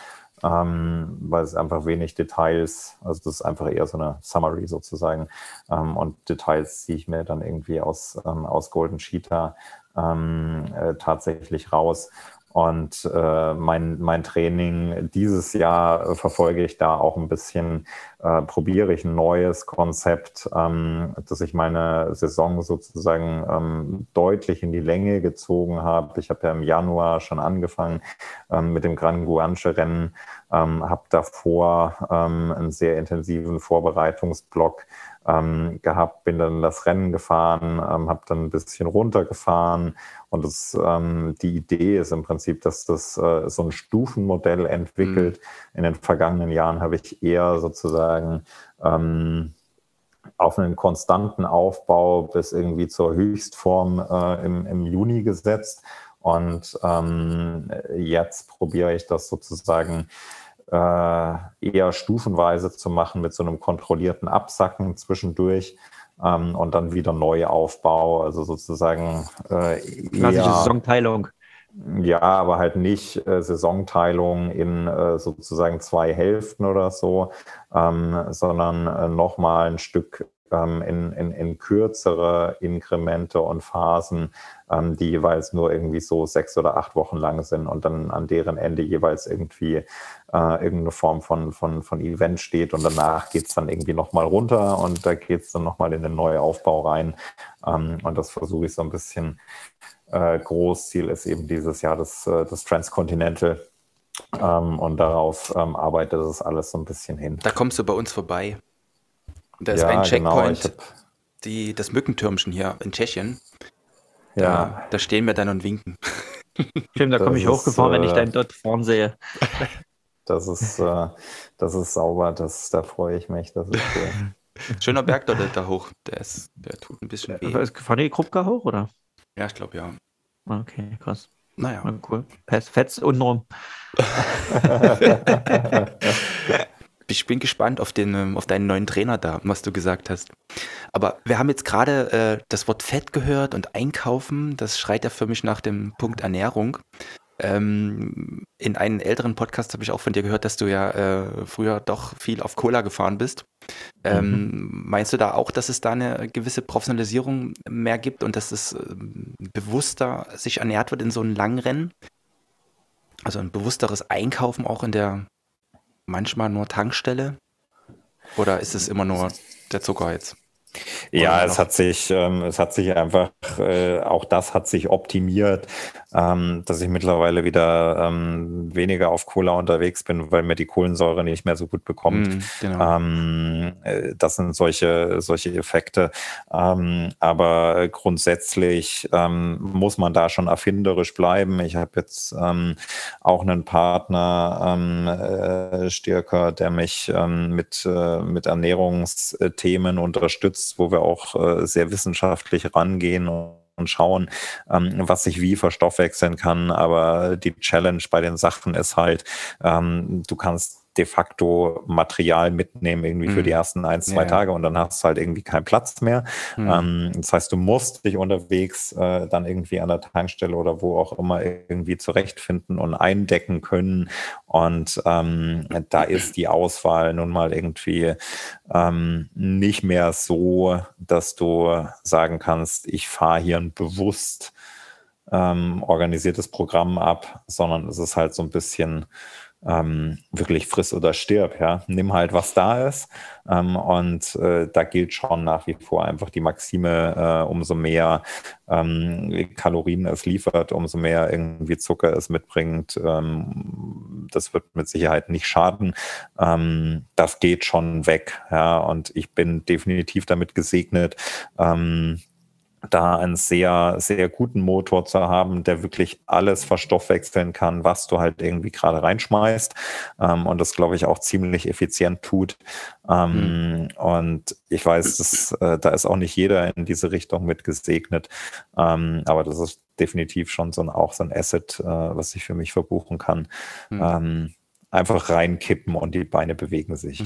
C: ähm, weil es einfach wenig Details, also das ist einfach eher so eine Summary sozusagen. Ähm, und Details ziehe ich mir dann irgendwie aus, ähm, aus Golden Cheetah ähm, äh, tatsächlich raus. Und äh, mein, mein Training dieses Jahr äh, verfolge ich da auch ein bisschen, äh, probiere ich ein neues Konzept, ähm, dass ich meine Saison sozusagen ähm, deutlich in die Länge gezogen habe. Ich habe ja im Januar schon angefangen ähm, mit dem Gran Guanche Rennen, ähm, habe davor ähm, einen sehr intensiven Vorbereitungsblock ähm, gehabt, bin dann das Rennen gefahren, ähm, habe dann ein bisschen runtergefahren und das, ähm, die Idee ist im Prinzip, dass das äh, so ein Stufenmodell entwickelt. Mhm. In den vergangenen Jahren habe ich eher sozusagen ähm, auf einen konstanten Aufbau bis irgendwie zur Höchstform äh, im, im Juni gesetzt. Und ähm, jetzt probiere ich das sozusagen eher stufenweise zu machen mit so einem kontrollierten Absacken zwischendurch ähm, und dann wieder Neuaufbau, also sozusagen
B: äh, klassische Saisonteilung.
C: Ja, aber halt nicht äh, Saisonteilung in äh, sozusagen zwei Hälften oder so, ähm, sondern äh, nochmal ein Stück in, in, in kürzere Inkremente und Phasen, ähm, die jeweils nur irgendwie so sechs oder acht Wochen lang sind und dann an deren Ende jeweils irgendwie äh, irgendeine Form von, von, von Event steht und danach geht es dann irgendwie nochmal runter und da geht es dann nochmal in den neuen Aufbau rein. Ähm, und das versuche ich so ein bisschen. Äh, Großziel ist eben dieses Jahr das, äh, das Transcontinental. Ähm, und darauf ähm, arbeitet es alles so ein bisschen hin.
A: Da kommst du bei uns vorbei. Da ist ja, ein genau, Checkpoint, genau, die, das Mückentürmchen hier in Tschechien. Da, ja. da stehen wir dann und winken. <laughs>
B: Stimmt, da komme ich hochgefahren, äh, wenn ich äh, deinen dort vorn sehe. <laughs>
C: Das ist, äh, das ist sauber, das, da freue ich mich. Das ist cool. <laughs>
A: Schöner Berg dort da hoch. Der, ist, der tut ein bisschen weh.
B: Ist Fahren die Krupka hoch, oder?
A: Ja, ich glaube ja.
B: Okay, krass.
A: Naja.
B: Na, cool. Fetz untenrum.
A: Ich bin gespannt auf, den, ähm, auf deinen neuen Trainer da, was du gesagt hast. Aber wir haben jetzt gerade äh, das Wort Fett gehört und Einkaufen. Das schreit ja für mich nach dem Punkt Ernährung. Ähm, in einem älteren Podcast habe ich auch von dir gehört, dass du ja äh, früher doch viel auf Cola gefahren bist. Ähm, mhm. Meinst du da auch, dass es da eine gewisse Professionalisierung mehr gibt und dass es äh, bewusster sich ernährt wird in so einem Langrennen? Also ein bewussteres Einkaufen auch in der manchmal nur Tankstelle? Oder ist es immer nur der Zucker jetzt?
C: Ja, es hat sich, ähm, es hat sich einfach, äh, auch das hat sich optimiert, ähm, dass ich mittlerweile wieder ähm, weniger auf Cola unterwegs bin, weil mir die Kohlensäure nicht mehr so gut bekommt. Mm, genau. Ähm, äh, das sind solche, solche Effekte. Ähm, aber grundsätzlich ähm, muss man da schon erfinderisch bleiben. Ich habe jetzt ähm, auch einen Partner, äh, Stärker, der mich mit, äh, mit Ernährungsthemen unterstützt, wo wir auch äh, sehr wissenschaftlich rangehen und schauen, ähm, was sich wie verstoffwechseln kann. Aber die Challenge bei den Sachen ist halt, ähm, du kannst de facto Material mitnehmen, irgendwie für die mhm. ersten ein, zwei ja, Tage und dann hast du halt irgendwie keinen Platz mehr. Mhm. Ähm, das heißt, du musst dich unterwegs äh, dann irgendwie an der Tankstelle oder wo auch immer irgendwie zurechtfinden und eindecken können. Und ähm, da ist die Auswahl nun mal irgendwie ähm, nicht mehr so, dass du sagen kannst, ich fahre hier ein bewusst ähm, organisiertes Programm ab, sondern es ist halt so ein bisschen ähm, wirklich friss oder stirb. Ja? Nimm halt, was da ist. Ähm, und äh, da gilt schon nach wie vor einfach die Maxime, äh, umso mehr ähm, Kalorien es liefert, umso mehr irgendwie Zucker es mitbringt. Ähm, das wird mit Sicherheit nicht schaden. Ähm, das geht schon weg. Ja? Und ich bin definitiv damit gesegnet, ähm, da einen sehr, sehr guten Motor zu haben, der wirklich alles verstoffwechseln kann, was du halt irgendwie gerade reinschmeißt ähm, und das, glaube ich, auch ziemlich effizient tut. Ähm, mhm. Und ich weiß, dass, äh, da ist auch nicht jeder in diese Richtung mit gesegnet, ähm, aber das ist definitiv schon so ein, auch so ein Asset, äh, was ich für mich verbuchen kann. Mhm. einfach reinkippen und die Beine bewegen sich.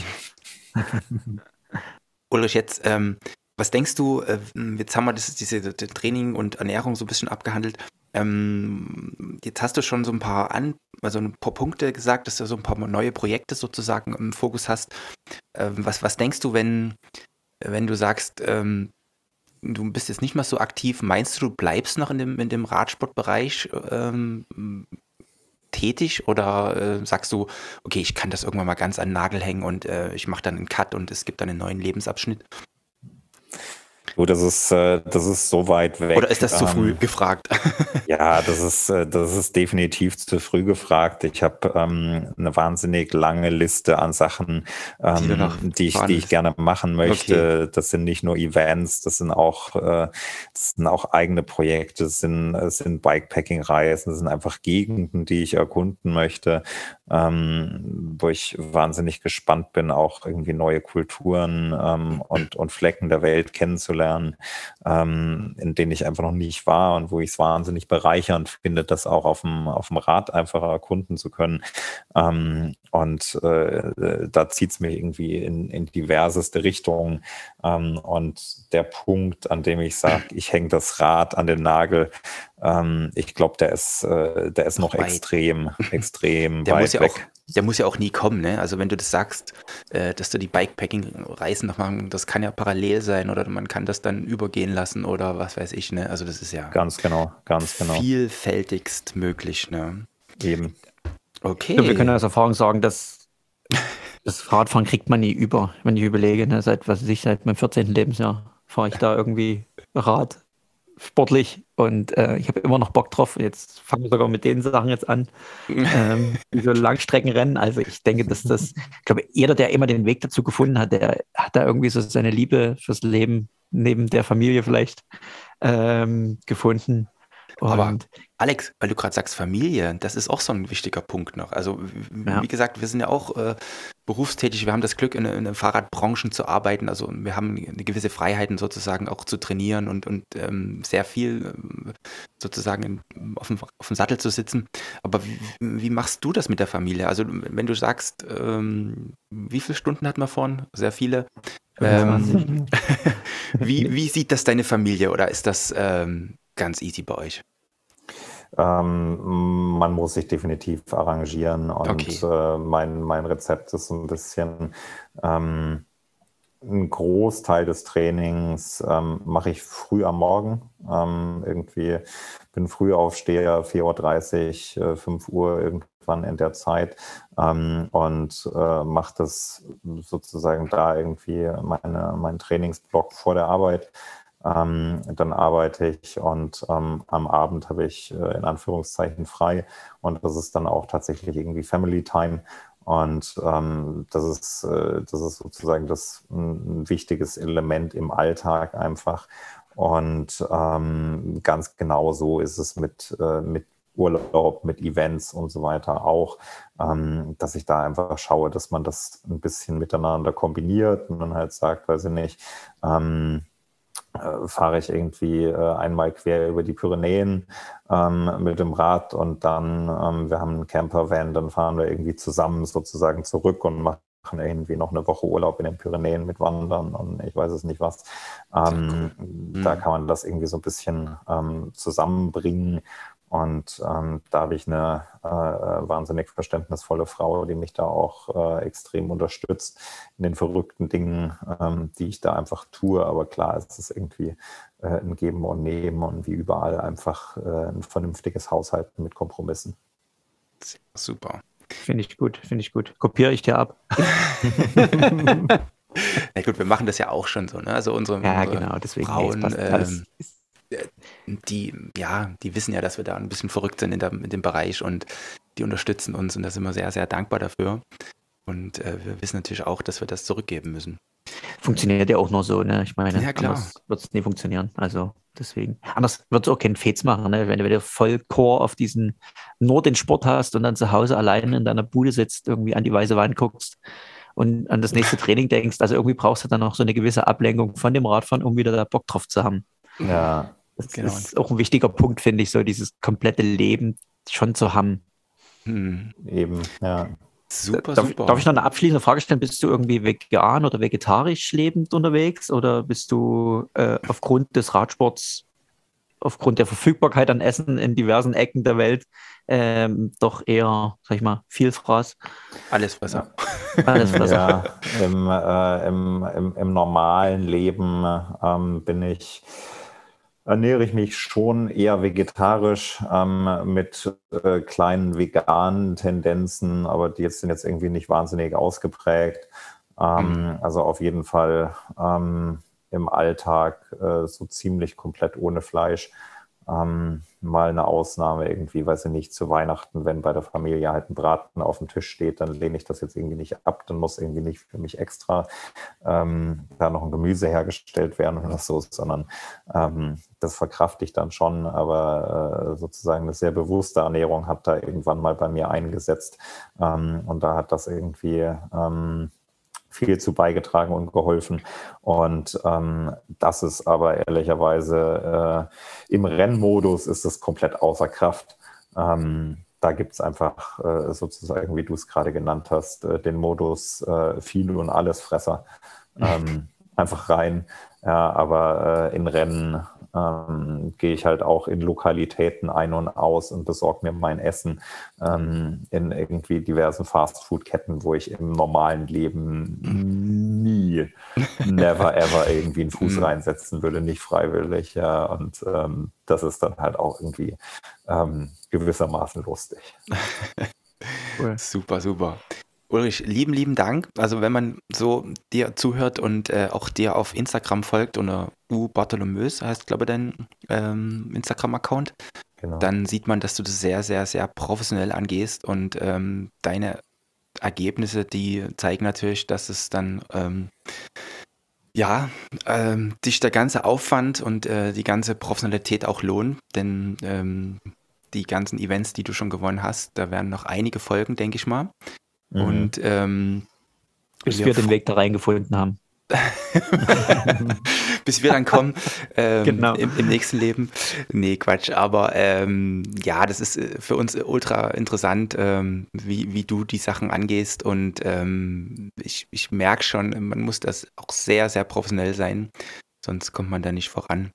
C: <laughs>
A: Ulrich, jetzt ähm, was denkst du, äh, jetzt haben wir das, diese Training und Ernährung so ein bisschen abgehandelt. Ähm, jetzt hast du schon so ein paar, An also ein paar Punkte gesagt, dass du so ein paar neue Projekte sozusagen im Fokus hast. Ähm, was, was denkst du, wenn, wenn du sagst, ähm, du bist jetzt nicht mehr so aktiv, meinst du, du bleibst noch in dem, in dem Radsportbereich ähm, tätig oder äh, sagst du, okay, ich kann das irgendwann mal ganz an den Nagel hängen und äh, ich mache dann einen Cut und es gibt dann einen neuen Lebensabschnitt?
C: Gut, das ist, äh, das ist so weit weg.
A: Oder ist das zu früh ähm, gefragt? <laughs>
C: ja, das ist, äh, das ist definitiv zu früh gefragt. Ich habe ähm, eine wahnsinnig lange Liste an Sachen, ähm, die, ich, die ich gerne machen möchte. Okay. Das sind nicht nur Events, das sind auch, äh, das sind auch eigene Projekte, das sind, das sind Bikepacking-Reisen, das sind einfach Gegenden, die ich erkunden möchte, ähm, wo ich wahnsinnig gespannt bin, auch irgendwie neue Kulturen ähm, und, und Flecken der Welt kennenzulernen kennenzulernen, ähm, in denen ich einfach noch nicht war und wo ich es wahnsinnig bereichernd finde, das auch auf dem, auf dem Rad einfach erkunden zu können. Ähm, und äh, da zieht es mich irgendwie in, in diverseste Richtungen. Ähm, und der Punkt, an dem ich sage, ich hänge das Rad an den Nagel, ähm, ich glaube, der ist, äh, der ist noch weit. extrem, extrem
A: der
C: weit
A: muss ja
C: weg.
A: Auch, der muss ja auch nie kommen, ne? Also wenn du das sagst, äh, dass du die Bikepacking-Reisen noch machen, das kann ja parallel sein oder man kann das dann übergehen lassen oder was weiß ich, ne? Also das ist ja
C: ganz genau, ganz genau.
A: Vielfältigst möglich, ne?
C: Eben.
B: Okay. Ja, wir können aus Erfahrung sagen, dass <laughs> das Fahrradfahren kriegt man nie über, wenn ich überlege, ne? seit was weiß ich, seit meinem 14. Lebensjahr fahre ich da irgendwie Rad sportlich und äh, ich habe immer noch Bock drauf. Jetzt fangen wir sogar mit den Sachen jetzt an, ähm, so Langstreckenrennen. Also ich denke, dass das, ich glaube, jeder, der immer den Weg dazu gefunden hat, der hat da irgendwie so seine Liebe fürs Leben neben der Familie vielleicht ähm, gefunden.
A: Und Aber Alex, weil du gerade sagst Familie, das ist auch so ein wichtiger Punkt noch. Also ja. wie gesagt, wir sind ja auch äh, berufstätig, wir haben das Glück, in, in der Fahrradbranche zu arbeiten. Also wir haben eine gewisse Freiheiten sozusagen auch zu trainieren und, und ähm, sehr viel äh, sozusagen in, auf, dem, auf, dem, Sattel zu sitzen. Aber wie, wie, machst du das mit der Familie? Also wenn du sagst, ähm, wie viele Stunden hat man vorhin? Sehr viele. Ähm, <laughs> wie, wie sieht das deine Familie oder ist das ähm, ganz easy bei euch?
C: Ähm, man muss sich definitiv arrangieren und okay. äh, mein, mein Rezept ist ein bisschen ähm, ein Großteil des Trainings ähm, mache ich früh am Morgen. Ähm, irgendwie bin früh aufsteher, 4.30 Uhr, äh, 5 Uhr irgendwann in der Zeit ähm, und äh, mache das sozusagen da irgendwie meine, meinen Trainingsblock vor der Arbeit ähm, dann arbeite ich und ähm, am Abend habe ich äh, in Anführungszeichen frei und das ist dann auch tatsächlich irgendwie Family Time. Und ähm, das, ist, äh, das ist sozusagen das ein, wichtiges Element im Alltag einfach. Und ähm, ganz genau so ist es mit, äh, mit Urlaub, mit Events und so weiter auch, ähm, dass ich da einfach schaue, dass man das ein bisschen miteinander kombiniert und dann halt sagt, weiß ich nicht, ähm, äh, fahre ich irgendwie äh, einmal quer über die Pyrenäen ähm, mit dem Rad und dann, ähm, wir haben einen Campervan, dann fahren wir irgendwie zusammen sozusagen zurück und machen irgendwie noch eine Woche Urlaub in den Pyrenäen mit Wandern und ich weiß es nicht was. Ähm, mhm. Da kann man das irgendwie so ein bisschen ähm, zusammenbringen und ähm, da habe ich eine äh, wahnsinnig verständnisvolle Frau, die mich da auch äh, extrem unterstützt in den verrückten Dingen, ähm, die ich da einfach tue. Aber klar, es ist irgendwie äh, ein Geben und Nehmen und wie überall einfach äh, ein vernünftiges Haushalten mit Kompromissen.
A: Super.
B: Finde ich gut, finde ich gut. Kopiere ich dir ab. <laughs>
A: Na gut, wir machen das ja auch schon so, ne? Also unsere,
B: ja,
A: unsere
B: genau, deswegen
A: Frauen, ähm, die, ja, die wissen ja, dass wir da ein bisschen verrückt sind in, der, in dem Bereich und die unterstützen uns und da sind wir sehr, sehr dankbar dafür. Und äh, wir wissen natürlich auch, dass wir das zurückgeben müssen.
B: funktioniert ja auch nur so, ne? Ich meine, ja, anders wird es nie funktionieren. Also deswegen. Anders wird es auch keinen Fets machen, ne? Wenn du wieder voll Core auf diesen, nur den Sport hast und dann zu Hause alleine in deiner Bude sitzt, irgendwie an die weiße Wand guckst und an das nächste <laughs> Training denkst. Also irgendwie brauchst du dann noch so eine gewisse Ablenkung von dem Radfahren, um wieder da Bock drauf zu haben.
C: Ja.
B: Das genau. ist auch ein wichtiger Punkt, finde ich, so dieses komplette Leben schon zu haben.
C: Hm. Eben, ja.
B: Super, darf, super. Darf ich noch eine abschließende Frage stellen? Bist du irgendwie vegan oder vegetarisch lebend unterwegs oder bist du äh, aufgrund des Radsports, aufgrund der Verfügbarkeit an Essen in diversen Ecken der Welt ähm, doch eher, sag ich mal, viel Fraß?
A: Alles Fresser. <laughs>
C: Alles Fresser. Ja, im, äh, im, im, im, normalen Leben ähm, bin ich ernähre ich mich schon eher vegetarisch ähm, mit äh, kleinen veganen Tendenzen, aber die jetzt sind jetzt irgendwie nicht wahnsinnig ausgeprägt. Ähm, mhm. Also auf jeden Fall ähm, im Alltag äh, so ziemlich komplett ohne Fleisch. Ähm, mal eine Ausnahme irgendwie, weiß ich nicht, zu Weihnachten, wenn bei der Familie halt ein Braten auf dem Tisch steht, dann lehne ich das jetzt irgendwie nicht ab, dann muss irgendwie nicht für mich extra ähm, da noch ein Gemüse hergestellt werden oder so, sondern ähm, das verkrafte ich dann schon, aber äh, sozusagen eine sehr bewusste Ernährung hat da irgendwann mal bei mir eingesetzt. Ähm, und da hat das irgendwie ähm, viel zu beigetragen und geholfen. Und ähm, das ist aber ehrlicherweise äh, im Rennmodus ist es komplett außer Kraft. Ähm, da gibt es einfach äh, sozusagen, wie du es gerade genannt hast, äh, den Modus äh, viel und alles Fresser. <laughs> Ähm, einfach rein. Ja, aber äh, in Rennen ähm, gehe ich halt auch in Lokalitäten ein und aus und besorge mir mein Essen ähm, in irgendwie diversen Fastfood-Ketten, wo ich im normalen Leben nie, <laughs> never ever irgendwie einen Fuß mhm. reinsetzen würde, nicht freiwillig. Ja, und ähm, das ist dann halt auch irgendwie ähm, gewissermaßen lustig. <laughs>
A: Cool. Super, super. Ulrich, lieben, lieben Dank. Also wenn man so dir zuhört und äh, auch dir auf Instagram folgt unter U Bartholomeus, heißt glaube ich dein ähm, Instagram-Account, genau. dann sieht man, dass du das sehr, sehr, sehr professionell angehst und ähm, deine Ergebnisse, die zeigen natürlich, dass es dann ähm, ja, ähm, dich der ganze Aufwand und äh, die ganze Professionalität auch lohnt, denn ähm, die ganzen Events, die du schon gewonnen hast, da werden noch einige folgen, denke ich mal. Mhm. Und ähm,
B: bis wir, den Weg da reingefunden haben. <laughs> <laughs>
A: bis wir dann kommen ähm, genau. im, im, nächsten Leben. Nee, Quatsch. Aber ähm, ja, das ist äh, für uns ultra interessant, ähm, wie, wie du die Sachen angehst. Und ähm, ich, ich merke schon, man muss das auch sehr, sehr professionell sein. Sonst kommt man da nicht voran.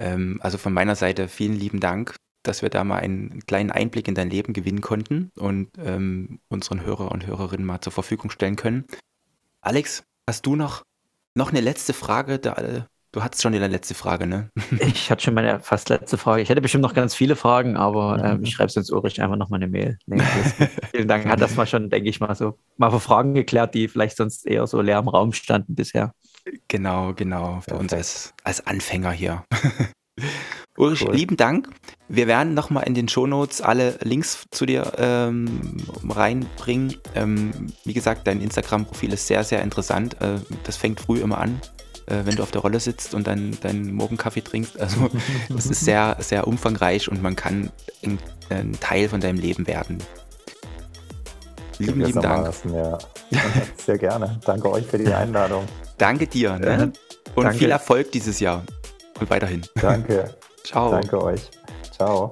A: Ähm, also von meiner Seite vielen lieben Dank dass wir da mal einen kleinen Einblick in dein Leben gewinnen konnten und ähm, unseren Hörer und Hörerinnen mal zur Verfügung stellen können. Alex, hast du noch, noch eine letzte Frage? Da, du hattest schon die letzte Frage, ne? <laughs>
B: Ich hatte schon meine fast letzte Frage. Ich hätte bestimmt noch ganz viele Fragen, aber äh, ich schreibe sonst Ulrich einfach noch mal eine Mail. Nee, <laughs> vielen Dank. Hat das mal schon, denke ich mal, so mal für Fragen geklärt, die vielleicht sonst eher so leer im Raum standen bisher.
A: Genau, genau. Für uns als, als Anfänger hier. <laughs> Ulrich, cool. lieben Dank. Wir werden nochmal in den Shownotes alle Links zu dir ähm, reinbringen. Ähm, wie gesagt, dein Instagram-Profil ist sehr, sehr interessant. Äh, das fängt früh immer an, äh, wenn du auf der Rolle sitzt und dann deinen Morgenkaffee trinkst. Also <laughs> es ist sehr, sehr umfangreich und man kann ein, ein Teil von deinem Leben werden.
C: Lieben, lieben Dank. Ja. <laughs> Sehr gerne. Danke euch für die <laughs> Einladung.
A: Danke dir. Ne? Und Danke. viel Erfolg dieses Jahr und weiterhin.
C: Danke. Ciao. Danke euch. Ciao.